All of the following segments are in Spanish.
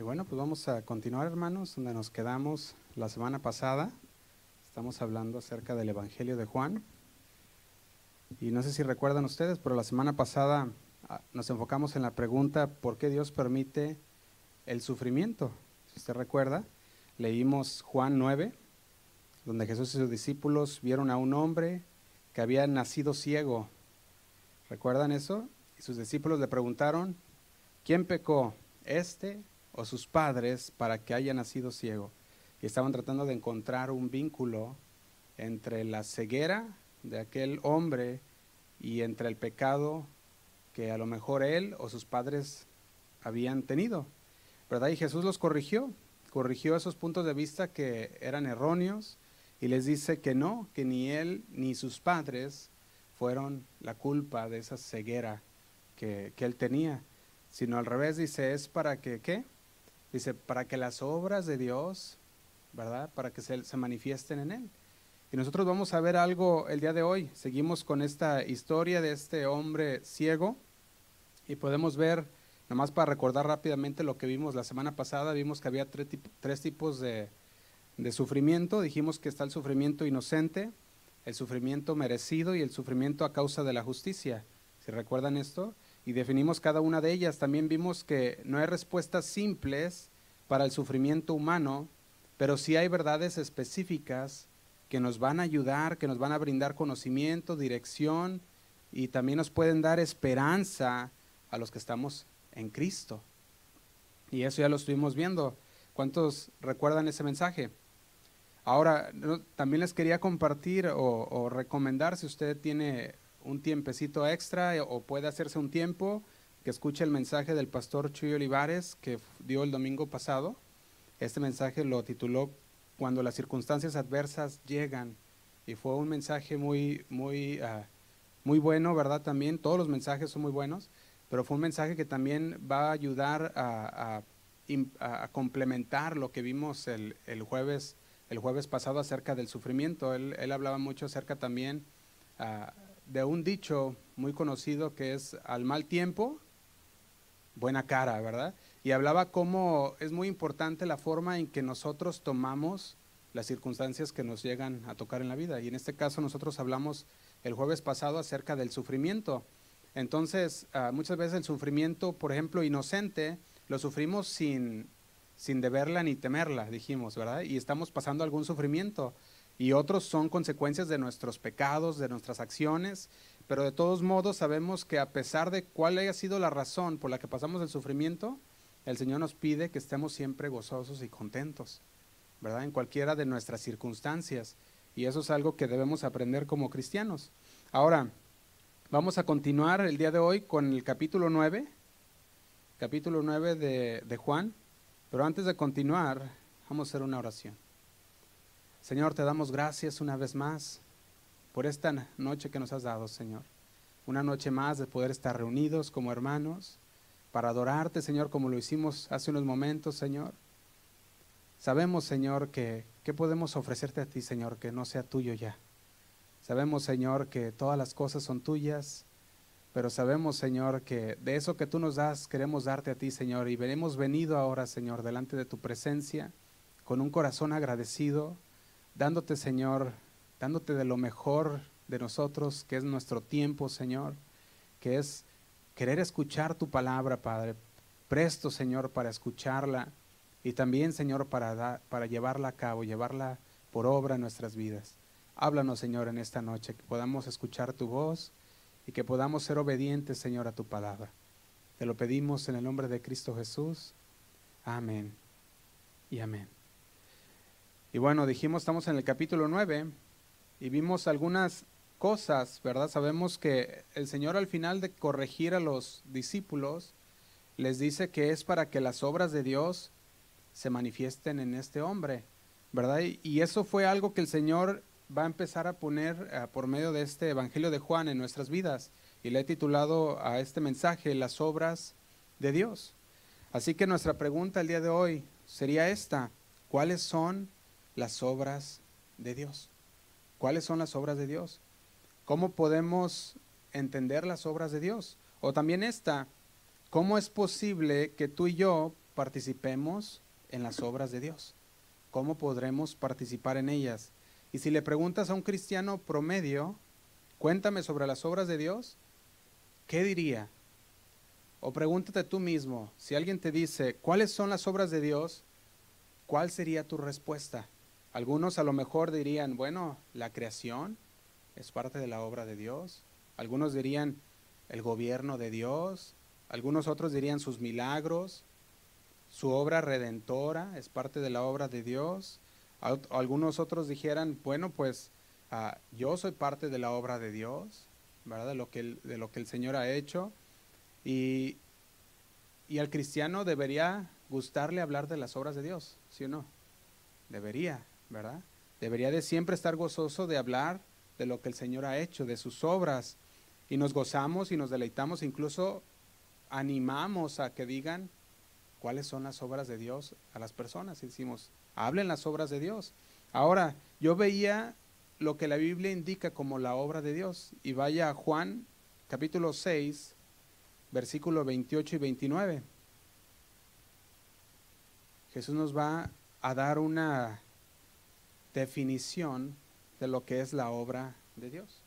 Y bueno, pues vamos a continuar, hermanos, donde nos quedamos la semana pasada. Estamos hablando acerca del Evangelio de Juan. Y no sé si recuerdan ustedes, pero la semana pasada ah, nos enfocamos en la pregunta, ¿por qué Dios permite el sufrimiento? Si usted recuerda, leímos Juan 9, donde Jesús y sus discípulos vieron a un hombre que había nacido ciego. ¿Recuerdan eso? Y sus discípulos le preguntaron, ¿quién pecó? ¿Este sus padres para que haya nacido ciego? Y estaban tratando de encontrar un vínculo entre la ceguera de aquel hombre y entre el pecado que a lo mejor él o sus padres habían tenido. ¿Verdad? Y Jesús los corrigió, corrigió esos puntos de vista que eran erróneos y les dice que no, que ni él ni sus padres fueron la culpa de esa ceguera que, él tenía, sino al revés dice, es para que. Dice, para que las obras de Dios, ¿verdad? Para que se, se manifiesten en él. Y nosotros vamos a ver algo el día de hoy. Seguimos con esta historia de este hombre ciego y podemos ver, nomás para recordar rápidamente lo que vimos la semana pasada, vimos que había tres, tipos de, de sufrimiento. Dijimos que está el sufrimiento inocente, el sufrimiento merecido y el sufrimiento a causa de la justicia. Si recuerdan esto, y definimos cada una de ellas, también vimos que no hay respuestas simples para el sufrimiento humano, pero sí hay verdades específicas que nos van a ayudar, que nos van a brindar conocimiento, dirección y también nos pueden dar esperanza a los que estamos en Cristo. Y eso ya lo estuvimos viendo. ¿Cuántos recuerdan ese mensaje? Ahora, también les quería compartir o, recomendar si usted tiene un tiempecito extra eh, o puede hacerse un tiempo que escuche el mensaje del pastor Chuy Olivares que dio el domingo pasado. Este mensaje lo tituló cuando las circunstancias adversas llegan. Y fue un mensaje muy, muy, ah, muy bueno, ¿verdad? También todos los mensajes son muy buenos, pero fue un mensaje que también va a ayudar a, complementar lo que vimos el, el, jueves, el jueves pasado acerca del sufrimiento. Él, él hablaba mucho acerca también ah, de un dicho muy conocido que es al mal tiempo, buena cara, ¿verdad? y hablaba cómo es muy importante la forma en que nosotros tomamos las circunstancias que nos llegan a tocar en la vida. Y en este caso nosotros hablamos el jueves pasado acerca del sufrimiento. Entonces, ah, muchas veces el sufrimiento, por ejemplo, inocente, lo sufrimos sin, sin deberla ni temerla, dijimos, ¿verdad? Y estamos pasando algún sufrimiento. Y otros son consecuencias de nuestros pecados, de nuestras acciones. Pero de todos modos sabemos que a pesar de cuál haya sido la razón por la que pasamos el sufrimiento, el Señor nos pide que estemos siempre gozosos y contentos, ¿verdad? En cualquiera de nuestras circunstancias. Y eso es algo que debemos aprender como cristianos. Ahora, vamos a continuar el día de hoy con el capítulo 9, capítulo 9 de, de Juan. Pero antes de continuar, vamos a hacer una oración. Señor, te damos gracias una vez más por esta noche que nos has dado, Señor. Una noche más de poder estar reunidos como hermanos para adorarte, Señor, como lo hicimos hace unos momentos, Señor. Sabemos, Señor, que ¿qué podemos ofrecerte a ti, Señor, que no sea tuyo ya? Sabemos, Señor, que todas las cosas son tuyas, pero sabemos, Señor, que de eso que tú nos das, queremos darte a ti, Señor, y hemos venido ahora, Señor, delante de tu presencia, con un corazón agradecido, dándote, Señor, dándote de lo mejor de nosotros, que es nuestro tiempo, Señor, que es querer escuchar tu palabra, Padre. Presto, Señor, para escucharla y también, Señor, para, para llevarla a cabo, llevarla por obra en nuestras vidas. Háblanos, Señor, en esta noche, que podamos escuchar tu voz y que podamos ser obedientes, Señor, a tu palabra. Te lo pedimos en el nombre de Cristo Jesús. Amén y amén. Y bueno, dijimos, estamos en el capítulo 9 y vimos algunas cosas, ¿verdad? Sabemos que el Señor al final de corregir a los discípulos les dice que es para que las obras de Dios se manifiesten en este hombre, ¿verdad? Y eso fue algo que el Señor va a empezar a poner eh, por medio de este Evangelio de Juan en nuestras vidas. Y le he titulado a este mensaje Las obras de Dios. Así que nuestra pregunta el día de hoy sería esta. ¿Cuáles son las obras de Dios? ¿Cuáles son las obras de Dios? ¿Cómo podemos entender las obras de Dios? O también esta, ¿cómo es posible que tú y yo participemos en las obras de Dios. ¿Cómo podremos participar en ellas? Y si le preguntas a un cristiano promedio, cuéntame sobre las obras de Dios, ¿qué diría? O pregúntate tú mismo, si alguien te dice, ¿cuáles son las obras de Dios? ¿Cuál sería tu respuesta? Algunos a lo mejor dirían, bueno, la creación es parte de la obra de Dios. Algunos dirían el gobierno de Dios. Algunos otros dirían sus milagros. Su obra redentora es parte de la obra de Dios. Algunos otros dijeran, bueno, pues ah, yo soy parte de la obra de Dios, ¿verdad? De lo que el, de lo que el Señor ha hecho. Y, y al cristiano debería gustarle hablar de las obras de Dios, ¿sí o no? Debería, ¿verdad? Debería de siempre estar gozoso de hablar de lo que el Señor ha hecho, de sus obras. Y nos gozamos y nos deleitamos, incluso animamos a que digan cuáles son las obras de Dios a las personas. Y decimos, hablen las obras de Dios. Ahora, yo veía lo que la Biblia indica como la obra de Dios. Y vaya a Juan capítulo 6, versículo 28 y 29. Jesús nos va a dar una definición de lo que es la obra de Dios.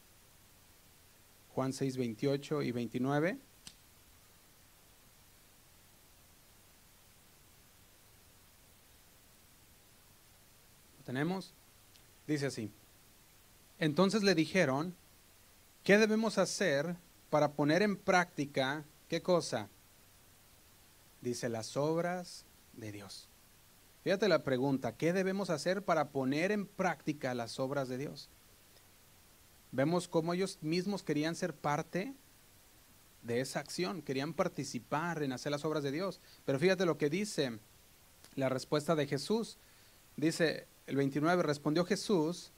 Juan 6, 28 y 29. ¿Lo tenemos? Dice así. Entonces le dijeron, ¿qué debemos hacer para poner en práctica qué cosa? Dice las obras de Dios. Fíjate la pregunta, ¿qué debemos hacer para poner en práctica las obras de Dios? Vemos cómo ellos mismos querían ser parte de esa acción, querían participar en hacer las obras de Dios. Pero fíjate lo que dice la respuesta de Jesús. Dice el 29, respondió Jesús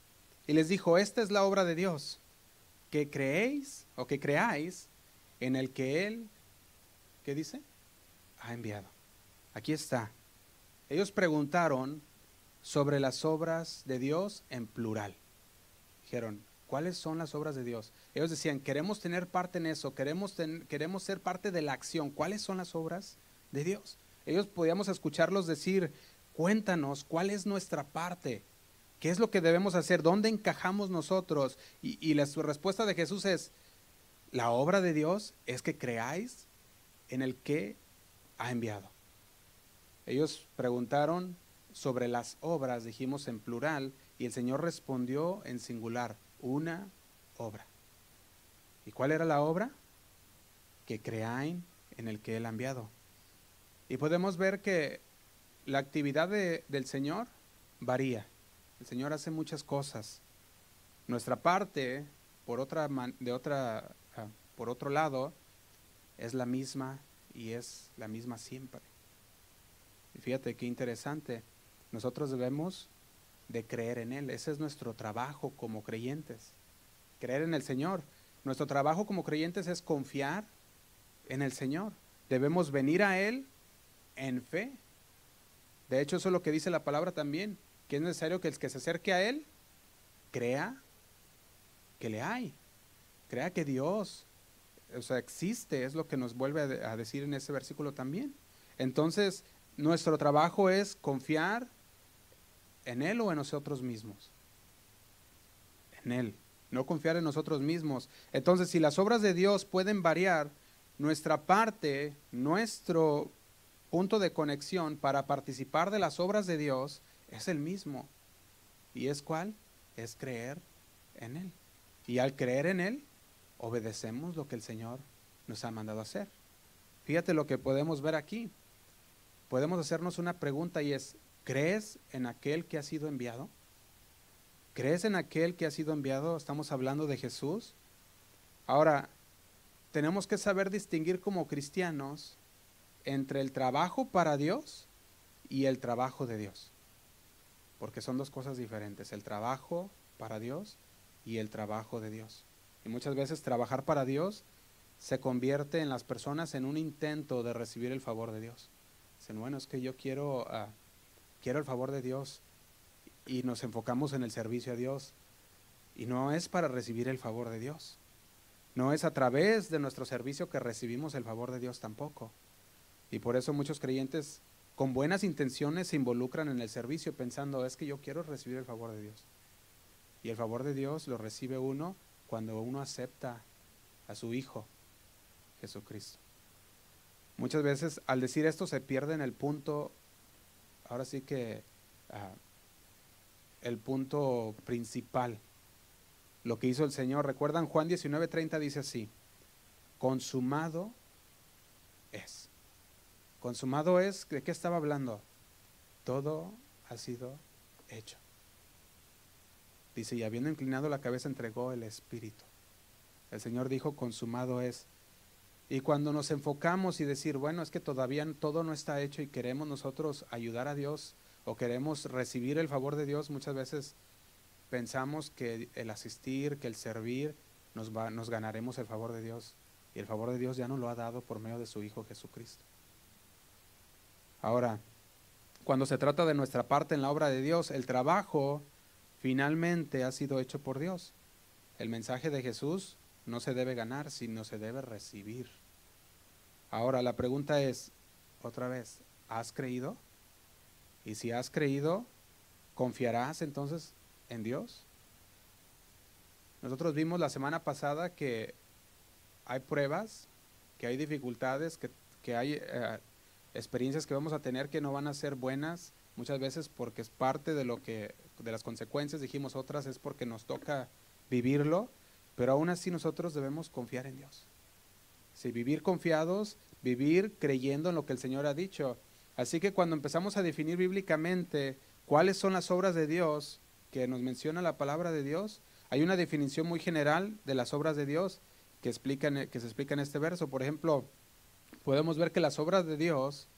y les dijo, esta es la obra de Dios, que creéis o que creáis en el que Él, ¿qué dice? Ha enviado. Aquí está, ellos preguntaron sobre las obras de Dios en plural. Dijeron, ¿cuáles son las obras de Dios? Ellos decían, queremos tener parte en eso, queremos, queremos ser parte de la acción. ¿Cuáles son las obras de Dios? Ellos podíamos escucharlos decir, cuéntanos, ¿cuál es nuestra parte? ¿Qué es lo que debemos hacer? ¿Dónde encajamos nosotros? Y, y la respuesta de Jesús es, la obra de Dios es que creáis en el que ha enviado. Ellos preguntaron sobre las obras, dijimos en plural, y el Señor respondió en singular, una obra. ¿Y cuál era la obra? Que creáis en el que Él ha enviado. Y podemos ver que la actividad del Señor varía. El Señor hace muchas cosas. Nuestra parte, por otra, de otra, ah, por otro lado, es la misma y es la misma siempre. Y fíjate qué interesante. Nosotros debemos de creer en Él. Ese es nuestro trabajo como creyentes. Creer en el Señor. Nuestro trabajo como creyentes es confiar en el Señor. Debemos venir a Él en fe. De hecho, eso es lo que dice la palabra también, que es necesario que el que se acerque a Él crea que le hay. Crea que Dios, o sea, existe, es lo que nos vuelve a decir en ese versículo también. Entonces, nuestro trabajo es confiar en Él o en nosotros mismos. En Él, no confiar en nosotros mismos. Entonces, si las obras de Dios pueden variar, nuestra parte, nuestro punto de conexión para participar de las obras de Dios es el mismo. ¿Y es cuál? Es creer en Él. Y al creer en Él, obedecemos lo que el Señor nos ha mandado hacer. Fíjate lo que podemos ver aquí podemos hacernos una pregunta y es, ¿crees en aquel que ha sido enviado? ¿Crees en aquel que ha sido enviado? Estamos hablando de Jesús. Ahora, tenemos que saber distinguir como cristianos entre el trabajo para Dios y el trabajo de Dios. Porque son dos cosas diferentes, el trabajo para Dios y el trabajo de Dios. Y muchas veces trabajar para Dios se convierte en las personas en un intento de recibir el favor de Dios bueno, es que yo quiero, ah, quiero el favor de Dios y nos enfocamos en el servicio a Dios. Y no es para recibir el favor de Dios. No es a través de nuestro servicio que recibimos el favor de Dios tampoco. Y por eso muchos creyentes con buenas intenciones se involucran en el servicio pensando, es que yo quiero recibir el favor de Dios. Y el favor de Dios lo recibe uno cuando uno acepta a su Hijo, Jesucristo. Muchas veces al decir esto se pierde en el punto, ahora sí que ah, el punto principal, lo que hizo el Señor. Recuerdan Juan 19:30 dice así, consumado es. Consumado es, ¿de qué estaba hablando? Todo ha sido hecho. Dice, y habiendo inclinado la cabeza entregó el Espíritu. El Señor dijo, consumado es. Y cuando nos enfocamos y decir, bueno, es que todavía todo no está hecho y queremos nosotros ayudar a Dios o queremos recibir el favor de Dios, muchas veces pensamos que el asistir, que el servir, nos, va, nos ganaremos el favor de Dios. Y el favor de Dios ya nos lo ha dado por medio de su Hijo Jesucristo. Ahora, cuando se trata de nuestra parte en la obra de Dios, el trabajo finalmente ha sido hecho por Dios. El mensaje de Jesús no se debe ganar, sino se debe recibir. Ahora, la pregunta es, otra vez, ¿has creído? Y si has creído, ¿confiarás entonces en Dios? Nosotros vimos la semana pasada que hay pruebas, que hay dificultades, que, hay eh, experiencias que vamos a tener que no van a ser buenas muchas veces porque es parte de lo que de las consecuencias dijimos otras es porque nos toca vivirlo pero aún así nosotros debemos confiar en Dios si vivir confiados vivir creyendo en lo que el Señor ha dicho así que cuando empezamos a definir bíblicamente cuáles son las obras de Dios que nos menciona la palabra de Dios hay una definición muy general de las obras de Dios que explican que se explica en este verso por ejemplo podemos ver que las obras de Dios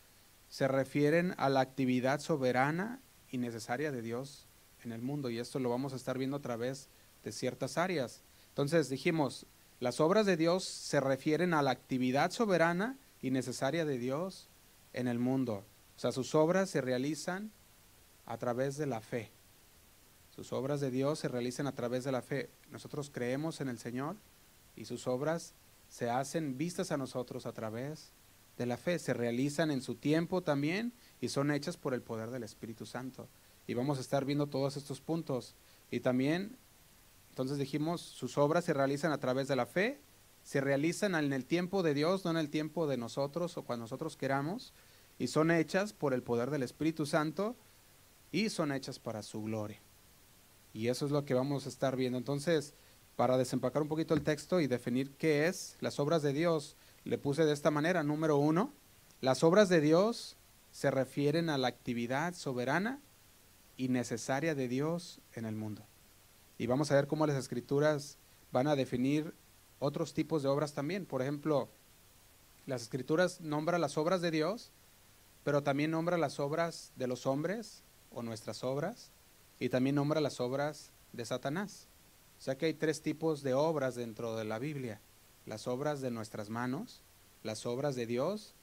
se refieren a la actividad soberana y necesaria de Dios en el mundo. Y esto lo vamos a estar viendo a través de ciertas áreas. Entonces dijimos, las obras de Dios se refieren a la actividad soberana y necesaria de Dios en el mundo. O sea, sus obras se realizan a través de la fe. Sus obras de Dios se realizan a través de la fe. Nosotros creemos en el Señor y sus obras se hacen vistas a nosotros a través de la fe. Se realizan en su tiempo también y son hechas por el poder del Espíritu Santo. Y vamos a estar viendo todos estos puntos. Y también, entonces dijimos, sus obras se realizan a través de la fe, se realizan en el tiempo de Dios, no en el tiempo de nosotros o cuando nosotros queramos, y son hechas por el poder del Espíritu Santo y son hechas para su gloria. Y eso es lo que vamos a estar viendo. Entonces, para desempacar un poquito el texto y definir qué es las obras de Dios, le puse de esta manera. Número uno, las obras de Dios se refieren a la actividad soberana y necesaria de Dios en el mundo. Y vamos a ver cómo las escrituras van a definir otros tipos de obras también. Por ejemplo, las escrituras nombran las obras de Dios, pero también nombra las obras de los hombres o nuestras obras, y también nombra las obras de Satanás. O sea que hay tres tipos de obras dentro de la Biblia las obras de nuestras manos, las obras de Dios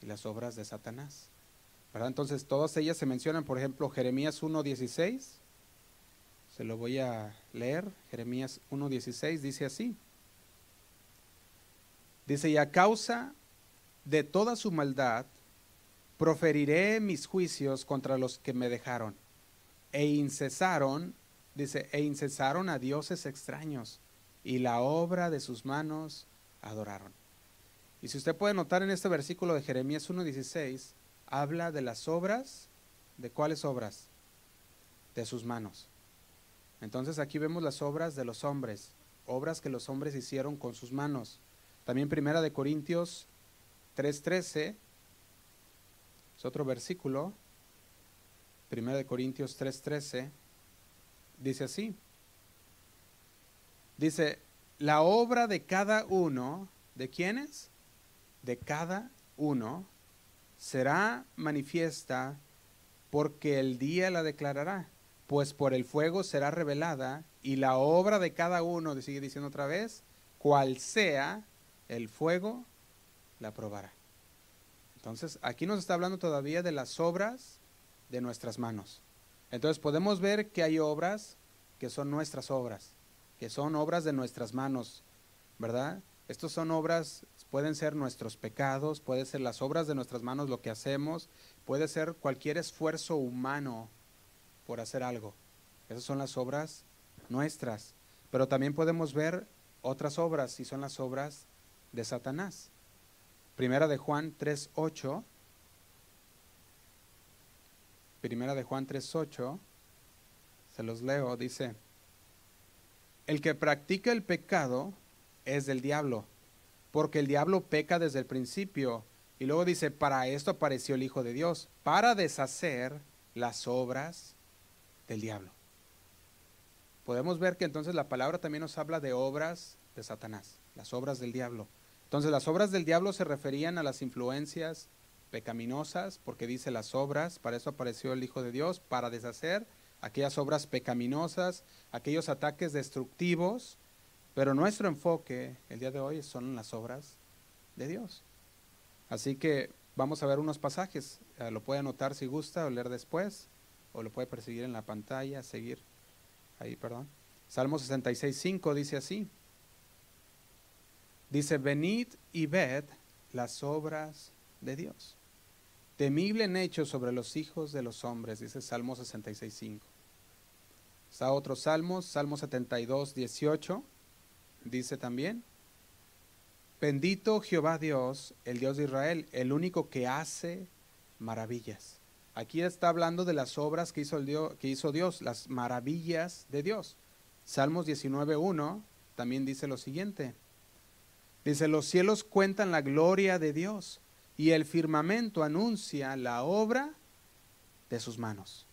y las obras de Satanás. Entonces, todas ellas se mencionan, por ejemplo, Jeremías 1.16. Se lo voy a leer. Jeremías 1.16 dice así. Dice, y a causa de toda su maldad, proferiré mis juicios contra los que me dejaron. E incesaron, dice, e incesaron a dioses extraños, y la obra de sus manos adoraron. Y si usted puede notar en este versículo de Jeremías 1.16, habla de las obras, ¿de cuáles obras? De sus manos. Entonces aquí vemos las obras de los hombres, obras que los hombres hicieron con sus manos. También Primera de Corintios 3.13, es otro versículo, Primera de Corintios 3.13, dice así, dice, la obra de cada uno, ¿de quiénes? De cada uno será manifiesta porque el día la declarará, pues por el fuego será revelada y la obra de cada uno, sigue diciendo otra vez, cual sea el fuego, la probará. Entonces, aquí nos está hablando todavía de las obras de nuestras manos. Entonces, podemos ver que hay obras que son nuestras obras que son obras de nuestras manos, ¿verdad? Estos son obras, pueden ser nuestros pecados, pueden ser las obras de nuestras manos, lo que hacemos, puede ser cualquier esfuerzo humano por hacer algo. Esas son las obras nuestras. Pero también podemos ver otras obras y son las obras de Satanás. Primera de Juan 3.8. Primera de Juan 3.8. Se los leo. Dice, el que practica el pecado es del diablo, porque el diablo peca desde el principio. Y luego dice, para esto apareció el Hijo de Dios, para deshacer las obras del diablo. Podemos ver que entonces la palabra también nos habla de obras de Satanás, las obras del diablo. Entonces las obras del diablo se referían a las influencias pecaminosas, porque dice las obras, para eso apareció el Hijo de Dios, para deshacer aquellas obras pecaminosas, aquellos ataques destructivos, pero nuestro enfoque el día de hoy son las obras de Dios. Así que vamos a ver unos pasajes, eh, lo puede anotar si gusta o leer después, o lo puede perseguir en la pantalla, seguir ahí, perdón. Salmo 66, 5 dice así. Dice, venid y ved las obras de Dios. Temible en hecho sobre los hijos de los hombres, dice Salmo 66, 5. Está otro Salmo, Salmo 72, 18, dice también, bendito Jehová Dios, el Dios de Israel, el único que hace maravillas. Aquí está hablando de las obras que hizo, el Dios, que hizo Dios, las maravillas de Dios. Salmos 19.1 también dice lo siguiente. Dice, los cielos cuentan la gloria de Dios y el firmamento anuncia la obra de sus manos.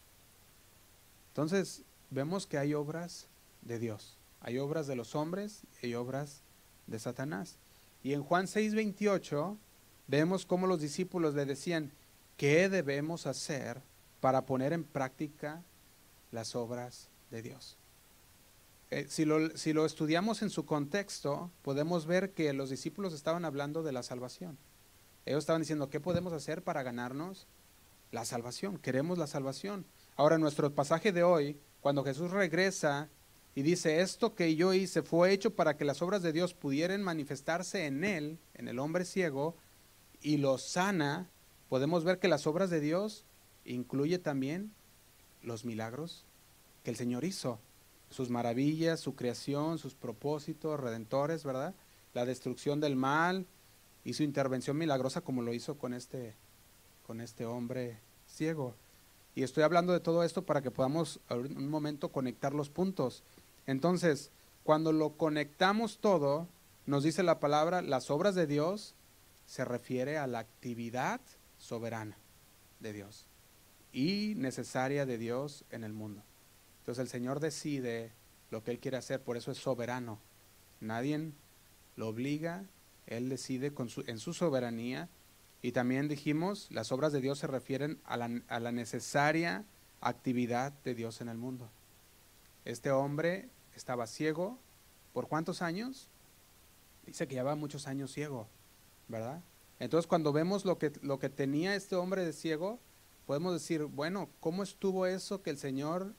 Entonces, vemos que hay obras de Dios, hay obras de los hombres y hay obras de Satanás. Y en Juan 6:28 vemos cómo los discípulos le decían, ¿qué debemos hacer para poner en práctica las obras de Dios? Eh, si, lo, si lo estudiamos en su contexto, podemos ver que los discípulos estaban hablando de la salvación. Ellos estaban diciendo, ¿qué podemos hacer para ganarnos la salvación? Queremos la salvación. Ahora, nuestro pasaje de hoy, cuando Jesús regresa y dice, esto que yo hice fue hecho para que las obras de Dios pudieran manifestarse en él, en el hombre ciego, y lo sana, podemos ver que las obras de Dios incluye también los milagros que el Señor hizo sus maravillas, su creación, sus propósitos redentores, ¿verdad? La destrucción del mal y su intervención milagrosa como lo hizo con este, con este hombre ciego. Y estoy hablando de todo esto para que podamos en un momento conectar los puntos. Entonces, cuando lo conectamos todo, nos dice la palabra, las obras de Dios se refiere a la actividad soberana de Dios y necesaria de Dios en el mundo. Entonces el Señor decide lo que Él quiere hacer, por eso es soberano. Nadie lo obliga, Él decide su, en su soberanía. Y también dijimos, las obras de Dios se refieren a la, a la necesaria actividad de Dios en el mundo. Este hombre estaba ciego, ¿por cuántos años? Dice que llevaba muchos años ciego, ¿verdad? Entonces cuando vemos lo que, lo que tenía este hombre de ciego, podemos decir, bueno, ¿cómo estuvo eso que el Señor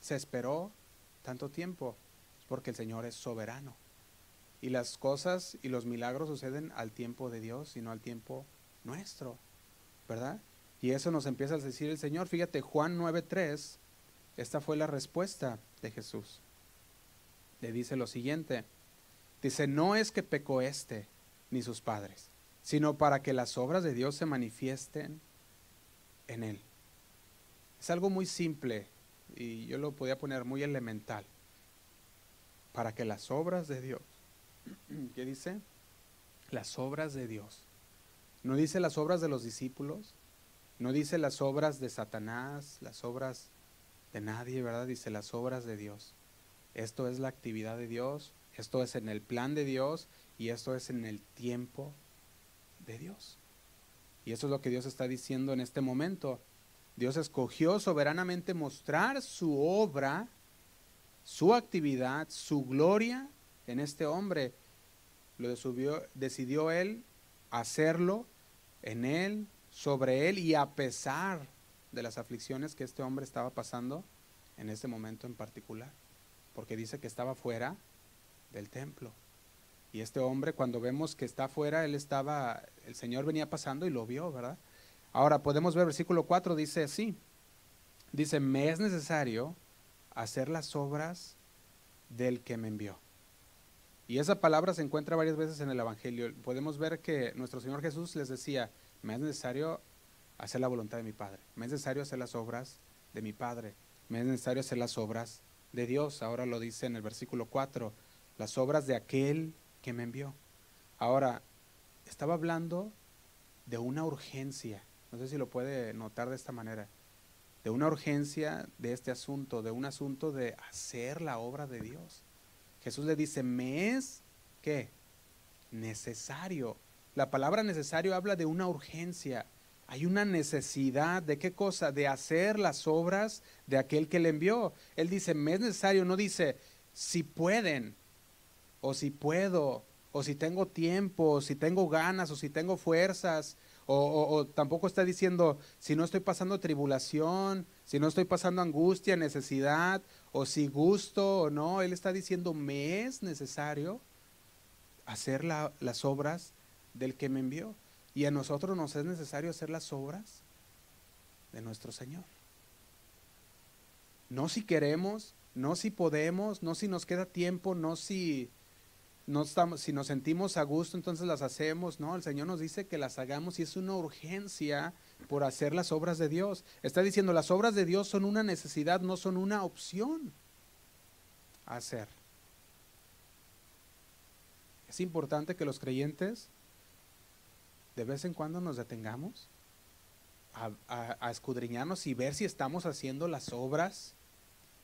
se esperó tanto tiempo? Porque el Señor es soberano. Y las cosas y los milagros suceden al tiempo de Dios y no al tiempo nuestro, ¿verdad? Y eso nos empieza a decir el Señor. Fíjate, Juan 9.3, esta fue la respuesta de Jesús. Le dice lo siguiente, dice, no es que pecó este ni sus padres, sino para que las obras de Dios se manifiesten en él. Es algo muy simple, y yo lo podía poner muy elemental, para que las obras de Dios, ¿qué dice? Las obras de Dios. No dice las obras de los discípulos, no dice las obras de Satanás, las obras de nadie, ¿verdad? Dice las obras de Dios. Esto es la actividad de Dios, esto es en el plan de Dios y esto es en el tiempo de Dios. Y eso es lo que Dios está diciendo en este momento. Dios escogió soberanamente mostrar su obra, su actividad, su gloria en este hombre. Lo decidió él hacerlo en él, sobre él y a pesar de las aflicciones que este hombre estaba pasando en este momento en particular. Porque dice que estaba fuera del templo. Y este hombre, cuando vemos que está fuera, él estaba, el Señor venía pasando y lo vio, ¿verdad? Ahora podemos ver versículo 4, dice así. Dice, me es necesario hacer las obras del que me envió. Y esa palabra se encuentra varias veces en el Evangelio. Podemos ver que nuestro Señor Jesús les decía, me es necesario hacer la voluntad de mi Padre, me es necesario hacer las obras de mi Padre, me es necesario hacer las obras de Dios. Ahora lo dice en el versículo 4, las obras de aquel que me envió. Ahora, estaba hablando de una urgencia, no sé si lo puede notar de esta manera, de una urgencia de este asunto, de un asunto de hacer la obra de Dios. Jesús le dice, me es, ¿qué? Necesario. La palabra necesario habla de una urgencia. Hay una necesidad de qué cosa? De hacer las obras de aquel que le envió. Él dice, me es necesario, no dice, si pueden, o si puedo, o si tengo tiempo, o si tengo ganas, o si tengo fuerzas, o, tampoco está diciendo, si no estoy pasando tribulación, si no estoy pasando angustia, necesidad, o si gusto o no, Él está diciendo, me es necesario hacer las obras del que me envió. Y a nosotros nos es necesario hacer las obras de nuestro Señor. No si queremos, no si podemos, no si nos queda tiempo, no si, no estamos, si nos sentimos a gusto, entonces las hacemos. No, el Señor nos dice que las hagamos y es una urgencia por hacer las obras de Dios. Está diciendo, las obras de Dios son una necesidad, no son una opción a hacer. Es importante que los creyentes de vez en cuando nos detengamos a, escudriñarnos y ver si estamos haciendo las obras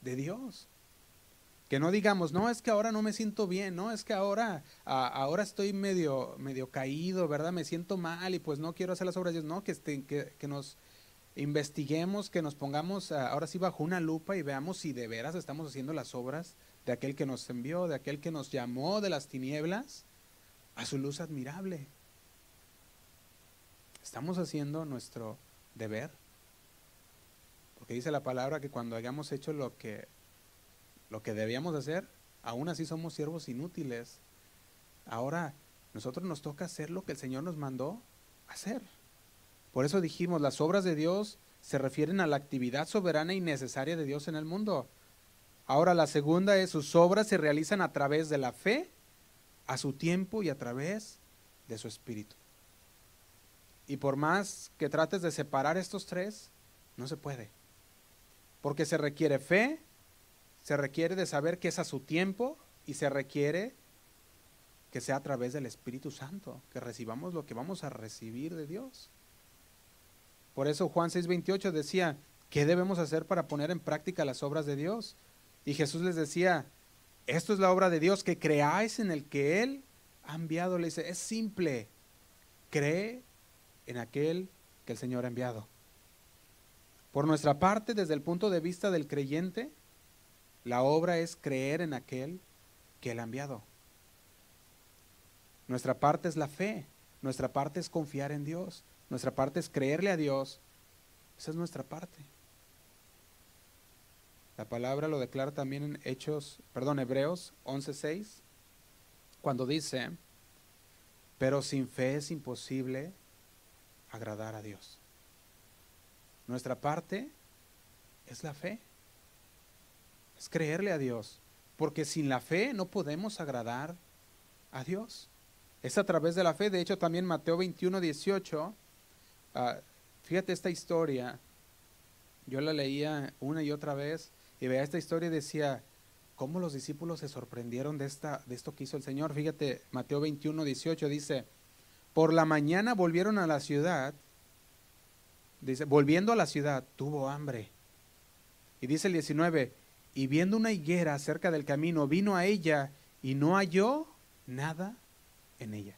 de Dios. Que no digamos, no, es que ahora no me siento bien, no, es que ahora, ahora estoy medio, medio caído, ¿verdad? Me siento mal y pues no quiero hacer las obras de Dios. No, que, este, que, que nos investiguemos, que nos pongamos ahora sí bajo una lupa y veamos si de veras estamos haciendo las obras de aquel que nos envió, de aquel que nos llamó de las tinieblas a su luz admirable. ¿Estamos haciendo nuestro deber? Porque dice la palabra que cuando hayamos hecho lo que lo que debíamos hacer, aún así somos siervos inútiles. Ahora, nosotros nos toca hacer lo que el Señor nos mandó hacer. Por eso dijimos, las obras de Dios se refieren a la actividad soberana y necesaria de Dios en el mundo. Ahora la segunda es, sus obras se realizan a través de la fe, a su tiempo y a través de su espíritu. Y por más que trates de separar estos tres, no se puede. Porque se requiere fe, se requiere de saber que es a su tiempo y se requiere que sea a través del Espíritu Santo, que recibamos lo que vamos a recibir de Dios. Por eso Juan 6:28 decía, ¿qué debemos hacer para poner en práctica las obras de Dios? Y Jesús les decía, esto es la obra de Dios, que creáis en el que Él ha enviado. Le dice, es simple, cree en aquel que el Señor ha enviado. Por nuestra parte, desde el punto de vista del creyente, la obra es creer en aquel que Él ha enviado. Nuestra parte es la fe, nuestra parte es confiar en Dios, nuestra parte es creerle a Dios. Esa es nuestra parte. La palabra lo declara también en Hechos, perdón, Hebreos 11:6, cuando dice, pero sin fe es imposible agradar a Dios. Nuestra parte es la fe creerle a Dios, porque sin la fe no podemos agradar a Dios. Es a través de la fe, de hecho también Mateo 21, 18, ah, fíjate esta historia, yo la leía una y otra vez y veía esta historia y decía, ¿cómo los discípulos se sorprendieron de, esta, de esto que hizo el Señor? Fíjate, Mateo 21, 18 dice, por la mañana volvieron a la ciudad, dice, volviendo a la ciudad, tuvo hambre. Y dice el 19, y viendo una higuera cerca del camino, vino a ella y no halló nada en ella,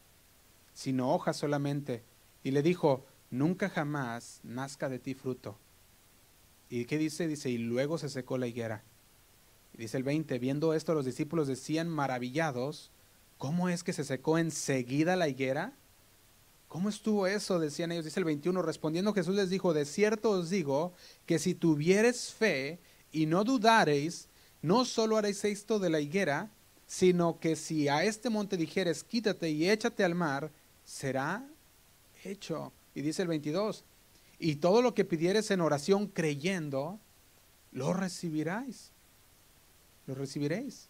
sino hojas solamente. Y le dijo, nunca jamás nazca de ti fruto. ¿Y qué dice? Dice, y luego se secó la higuera. Dice el 20, viendo esto los discípulos decían maravillados, ¿cómo es que se secó enseguida la higuera? ¿Cómo estuvo eso? Decían ellos. Dice el 21, respondiendo Jesús les dijo, de cierto os digo que si tuvieres fe y no dudareis, no solo haréis esto de la higuera, sino que si a este monte dijeres, quítate y échate al mar, será hecho. Y dice el 22, Y todo lo que pidieres en oración creyendo, lo recibiráis. Lo recibiréis.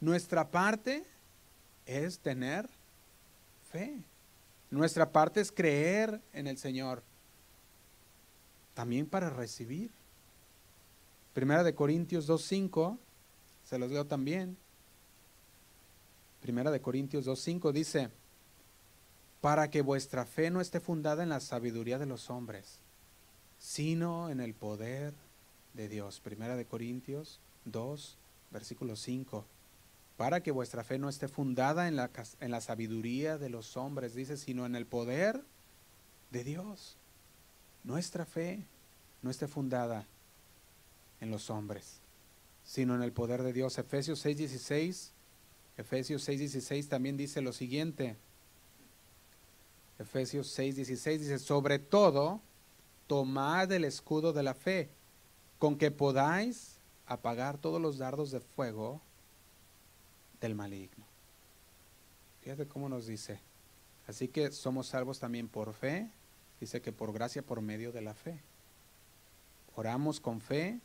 Nuestra parte es tener fe. Nuestra parte es creer en el Señor. También para recibir. Primera de Corintios 2.5, se los leo también. Primera de Corintios 2.5 dice, para que vuestra fe no esté fundada en la sabiduría de los hombres, sino en el poder de Dios. Primera de Corintios 2, versículo 5. Para que vuestra fe no esté fundada en la, en la sabiduría de los hombres, dice, sino en el poder de Dios. Nuestra fe no esté fundada en los hombres, sino en el poder de Dios. Efesios 6:16, Efesios 6:16 también dice lo siguiente. Efesios 6, 16 dice, sobre todo, tomad el escudo de la fe, con que podáis apagar todos los dardos de fuego del maligno. Fíjate cómo nos dice. Así que somos salvos también por fe, dice que por gracia por medio de la fe. Oramos con fe,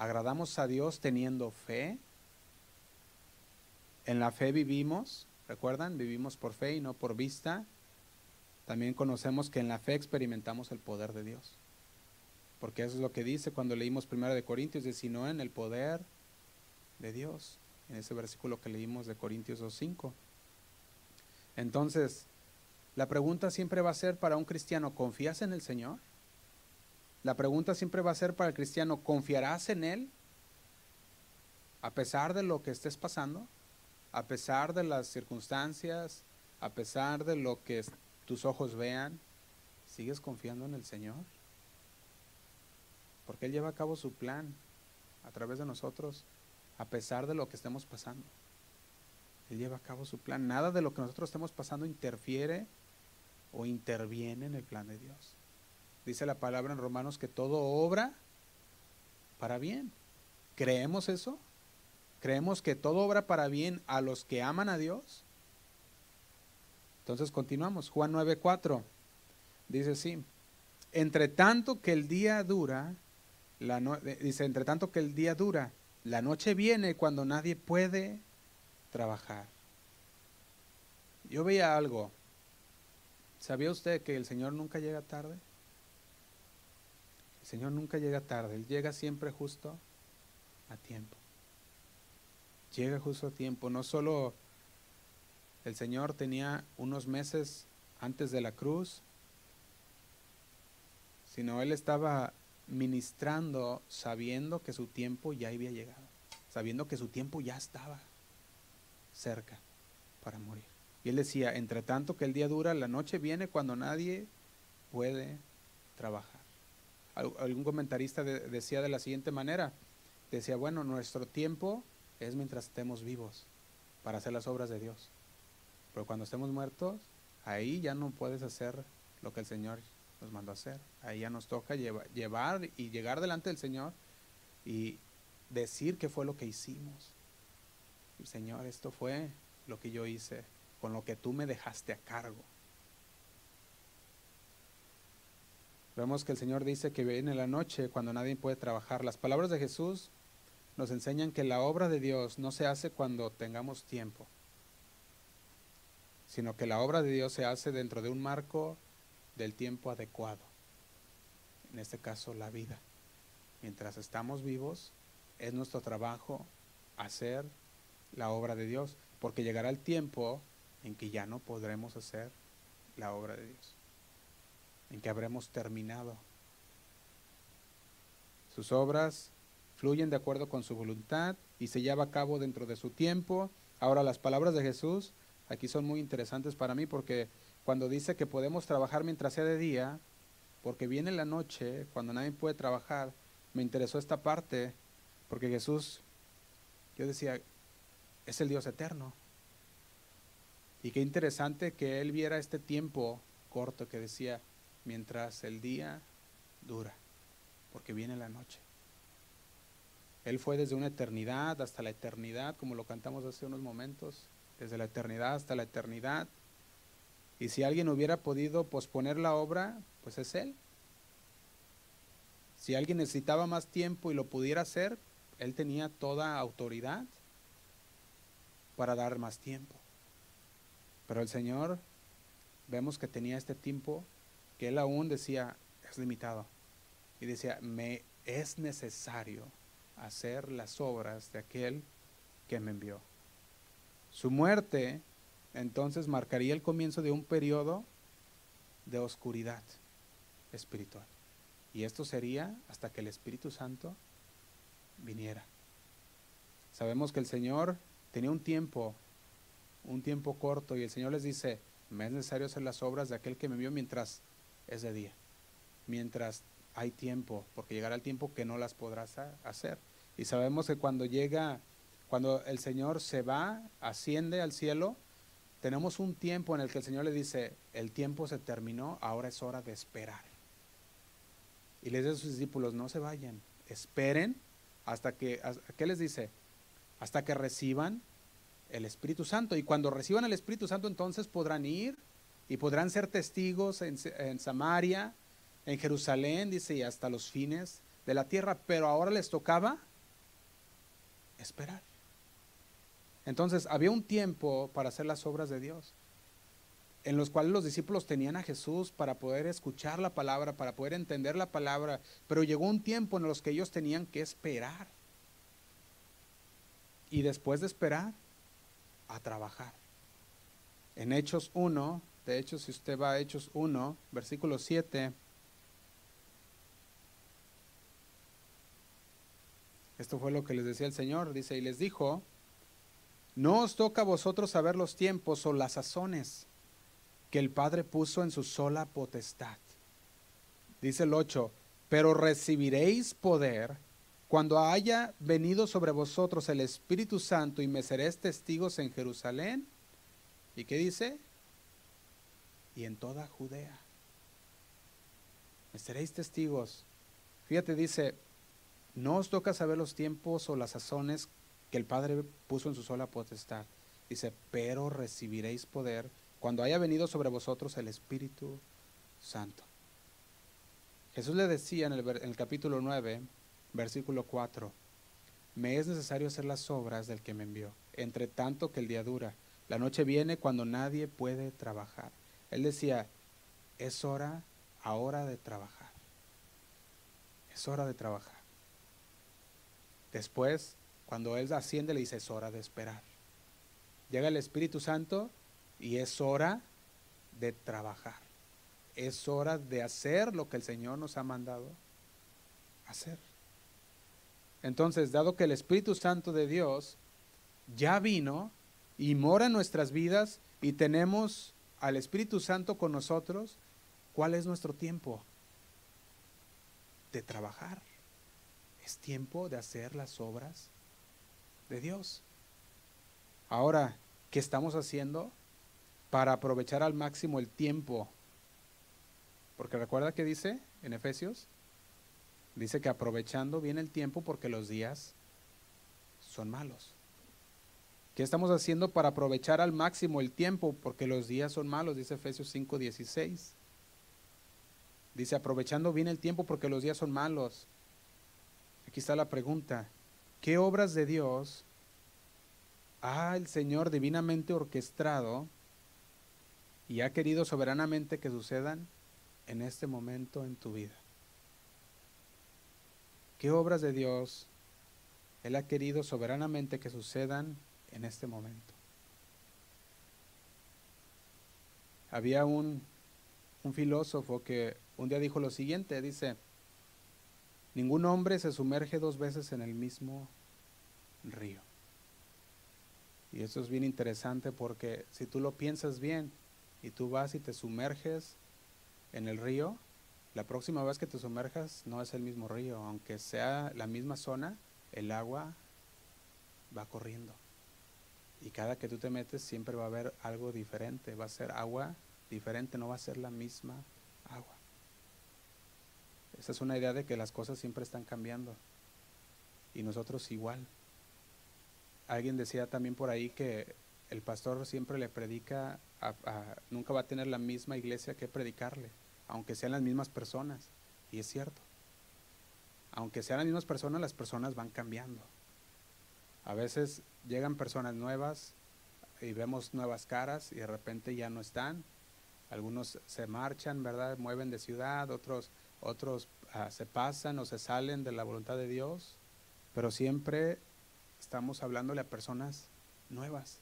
agradamos a Dios teniendo fe. En la fe vivimos, ¿recuerdan? Vivimos por fe y no por vista. También conocemos que en la fe experimentamos el poder de Dios. Porque eso es lo que dice cuando leímos primero de Corintios, de sino en el poder de Dios, en ese versículo que leímos de Corintios 2.5. Entonces, la pregunta siempre va a ser para un cristiano, ¿confías en el Señor? La pregunta siempre va a ser para el cristiano, ¿confiarás en Él? A pesar de lo que estés pasando, a pesar de las circunstancias, a pesar de lo que tus ojos vean, ¿sigues confiando en el Señor? Porque Él lleva a cabo su plan a través de nosotros, a pesar de lo que estemos pasando. Él lleva a cabo su plan. Nada de lo que nosotros estemos pasando interfiere o interviene en el plan de Dios. Dice la palabra en Romanos que todo obra para bien. ¿Creemos eso? ¿Creemos que todo obra para bien a los que aman a Dios? Entonces continuamos. Juan 9:4 dice así: Entre tanto que el día dura, la dice, entre tanto que el día dura, la noche viene cuando nadie puede trabajar. Yo veía algo. ¿Sabía usted que el Señor nunca llega tarde? El Señor nunca llega tarde, Él llega siempre justo a tiempo. Llega justo a tiempo, no solo el Señor tenía unos meses antes de la cruz, sino Él estaba ministrando sabiendo que su tiempo ya había llegado, sabiendo que su tiempo ya estaba cerca para morir. Y Él decía, entre tanto que el día dura, la noche viene cuando nadie puede trabajar. Algún comentarista decía de la siguiente manera, decía, bueno, nuestro tiempo es mientras estemos vivos para hacer las obras de Dios. Pero cuando estemos muertos, ahí ya no puedes hacer lo que el Señor nos mandó hacer. Ahí ya nos toca llevar, y llegar delante del Señor y decir qué fue lo que hicimos. Señor, esto fue lo que yo hice, con lo que tú me dejaste a cargo. Vemos que el Señor dice que viene la noche cuando nadie puede trabajar. Las palabras de Jesús nos enseñan que la obra de Dios no se hace cuando tengamos tiempo sino que la obra de Dios se hace dentro de un marco del tiempo adecuado. En este caso, la vida. Mientras estamos vivos, es nuestro trabajo hacer la obra de Dios, porque llegará el tiempo en que ya no podremos hacer la obra de Dios, en que habremos terminado. Sus obras fluyen de acuerdo con su voluntad y se lleva a cabo dentro de su tiempo. Ahora las palabras de Jesús aquí son muy interesantes para mí porque cuando dice que podemos trabajar mientras sea de día, porque viene la noche, cuando nadie puede trabajar, me interesó esta parte, porque Jesús, yo decía, es el Dios eterno. Y qué interesante que Él viera este tiempo corto que decía, mientras el día dura, porque viene la noche. Él fue desde una eternidad hasta la eternidad, como lo cantamos hace unos momentos, desde la eternidad hasta la eternidad. Y si alguien hubiera podido posponer la obra, pues es Él. Si alguien necesitaba más tiempo y lo pudiera hacer, Él tenía toda autoridad para dar más tiempo. Pero el Señor, vemos que tenía este tiempo que Él aún decía, es limitado. Y decía, me es necesario hacer las obras de aquel que me envió. Su muerte entonces marcaría el comienzo de un periodo de oscuridad espiritual. Y esto sería hasta que el Espíritu Santo viniera. Sabemos que el Señor tenía un tiempo, un tiempo corto, y el Señor les dice, me es necesario hacer las obras de aquel que me envió mientras es de día, mientras hay tiempo, porque llegará el tiempo que no las podrás hacer. Y sabemos que cuando llega, cuando el Señor se va, asciende al cielo, tenemos un tiempo en el que el Señor le dice, el tiempo se terminó, ahora es hora de esperar. Y les dice a sus discípulos, no se vayan, esperen hasta que, ¿qué les dice? Hasta que reciban el Espíritu Santo. Y cuando reciban el Espíritu Santo, entonces podrán ir y podrán ser testigos en, en Samaria, en Jerusalén, dice, y hasta los fines de la tierra. Pero ahora les tocaba esperar. Entonces, había un tiempo para hacer las obras de Dios, en los cuales los discípulos tenían a Jesús para poder escuchar la palabra, para poder entender la palabra, pero llegó un tiempo en los que ellos tenían que esperar. Y después de esperar, a trabajar. En Hechos 1, de hecho, si usted va a Hechos 1, versículo 7, esto fue lo que les decía el Señor, dice, y les dijo, no os toca a vosotros saber los tiempos o las sazones que el Padre puso en su sola potestad. Dice el 8, pero recibiréis poder cuando haya venido sobre vosotros el Espíritu Santo y me seréis testigos en Jerusalén. ¿Y qué dice? Y en toda Judea. Me seréis testigos. Fíjate, dice, no os toca saber los tiempos o las sazones que el Padre puso en su sola potestad. Dice, pero recibiréis poder cuando haya venido sobre vosotros el Espíritu Santo. Jesús le decía en el, en el capítulo 9, versículo 4, me es necesario hacer las obras del que me envió, entre tanto que el día dura. La noche viene cuando nadie puede trabajar. Él decía, es hora ahora de trabajar. Es hora de trabajar. Después cuando Él asciende, le dice, es hora de esperar. Llega el Espíritu Santo y es hora de trabajar. Es hora de hacer lo que el Señor nos ha mandado hacer. Entonces, dado que el Espíritu Santo de Dios ya vino y mora en nuestras vidas y tenemos al Espíritu Santo con nosotros, ¿cuál es nuestro tiempo? De trabajar. Es tiempo de hacer las obras de Dios. Ahora, ¿qué estamos haciendo para aprovechar al máximo el tiempo? Porque recuerda que dice en Efesios, dice que aprovechando bien el tiempo porque los días son malos. ¿Qué estamos haciendo para aprovechar al máximo el tiempo? Porque los días son malos, dice Efesios 5:16. Dice, aprovechando bien el tiempo porque los días son malos. Aquí está la pregunta. ¿Qué obras de Dios ha el Señor divinamente orquestado y ha querido soberanamente que sucedan en este momento en tu vida? ¿Qué obras de Dios Él ha querido soberanamente que sucedan en este momento? Había un, un filósofo que un día dijo lo siguiente, dice, Ningún hombre se sumerge dos veces en el mismo río. Y eso es bien interesante porque si tú lo piensas bien y tú vas y te sumerges en el río, la próxima vez que te sumerjas no es el mismo río, aunque sea la misma zona, el agua va corriendo. Y cada que tú te metes siempre va a haber algo diferente, va a ser agua diferente, no va a ser la misma agua. Esa es una idea de que las cosas siempre están cambiando. Y nosotros igual. Alguien decía también por ahí que el pastor siempre le predica nunca va a tener la misma iglesia que predicarle, aunque sean las mismas personas. Y es cierto. Aunque sean las mismas personas, las personas van cambiando. A veces llegan personas nuevas y vemos nuevas caras y de repente ya no están. Algunos se marchan, ¿verdad? Mueven de ciudad, otros, otros ah, se pasan o se salen de la voluntad de Dios, pero siempre estamos hablándole a personas nuevas.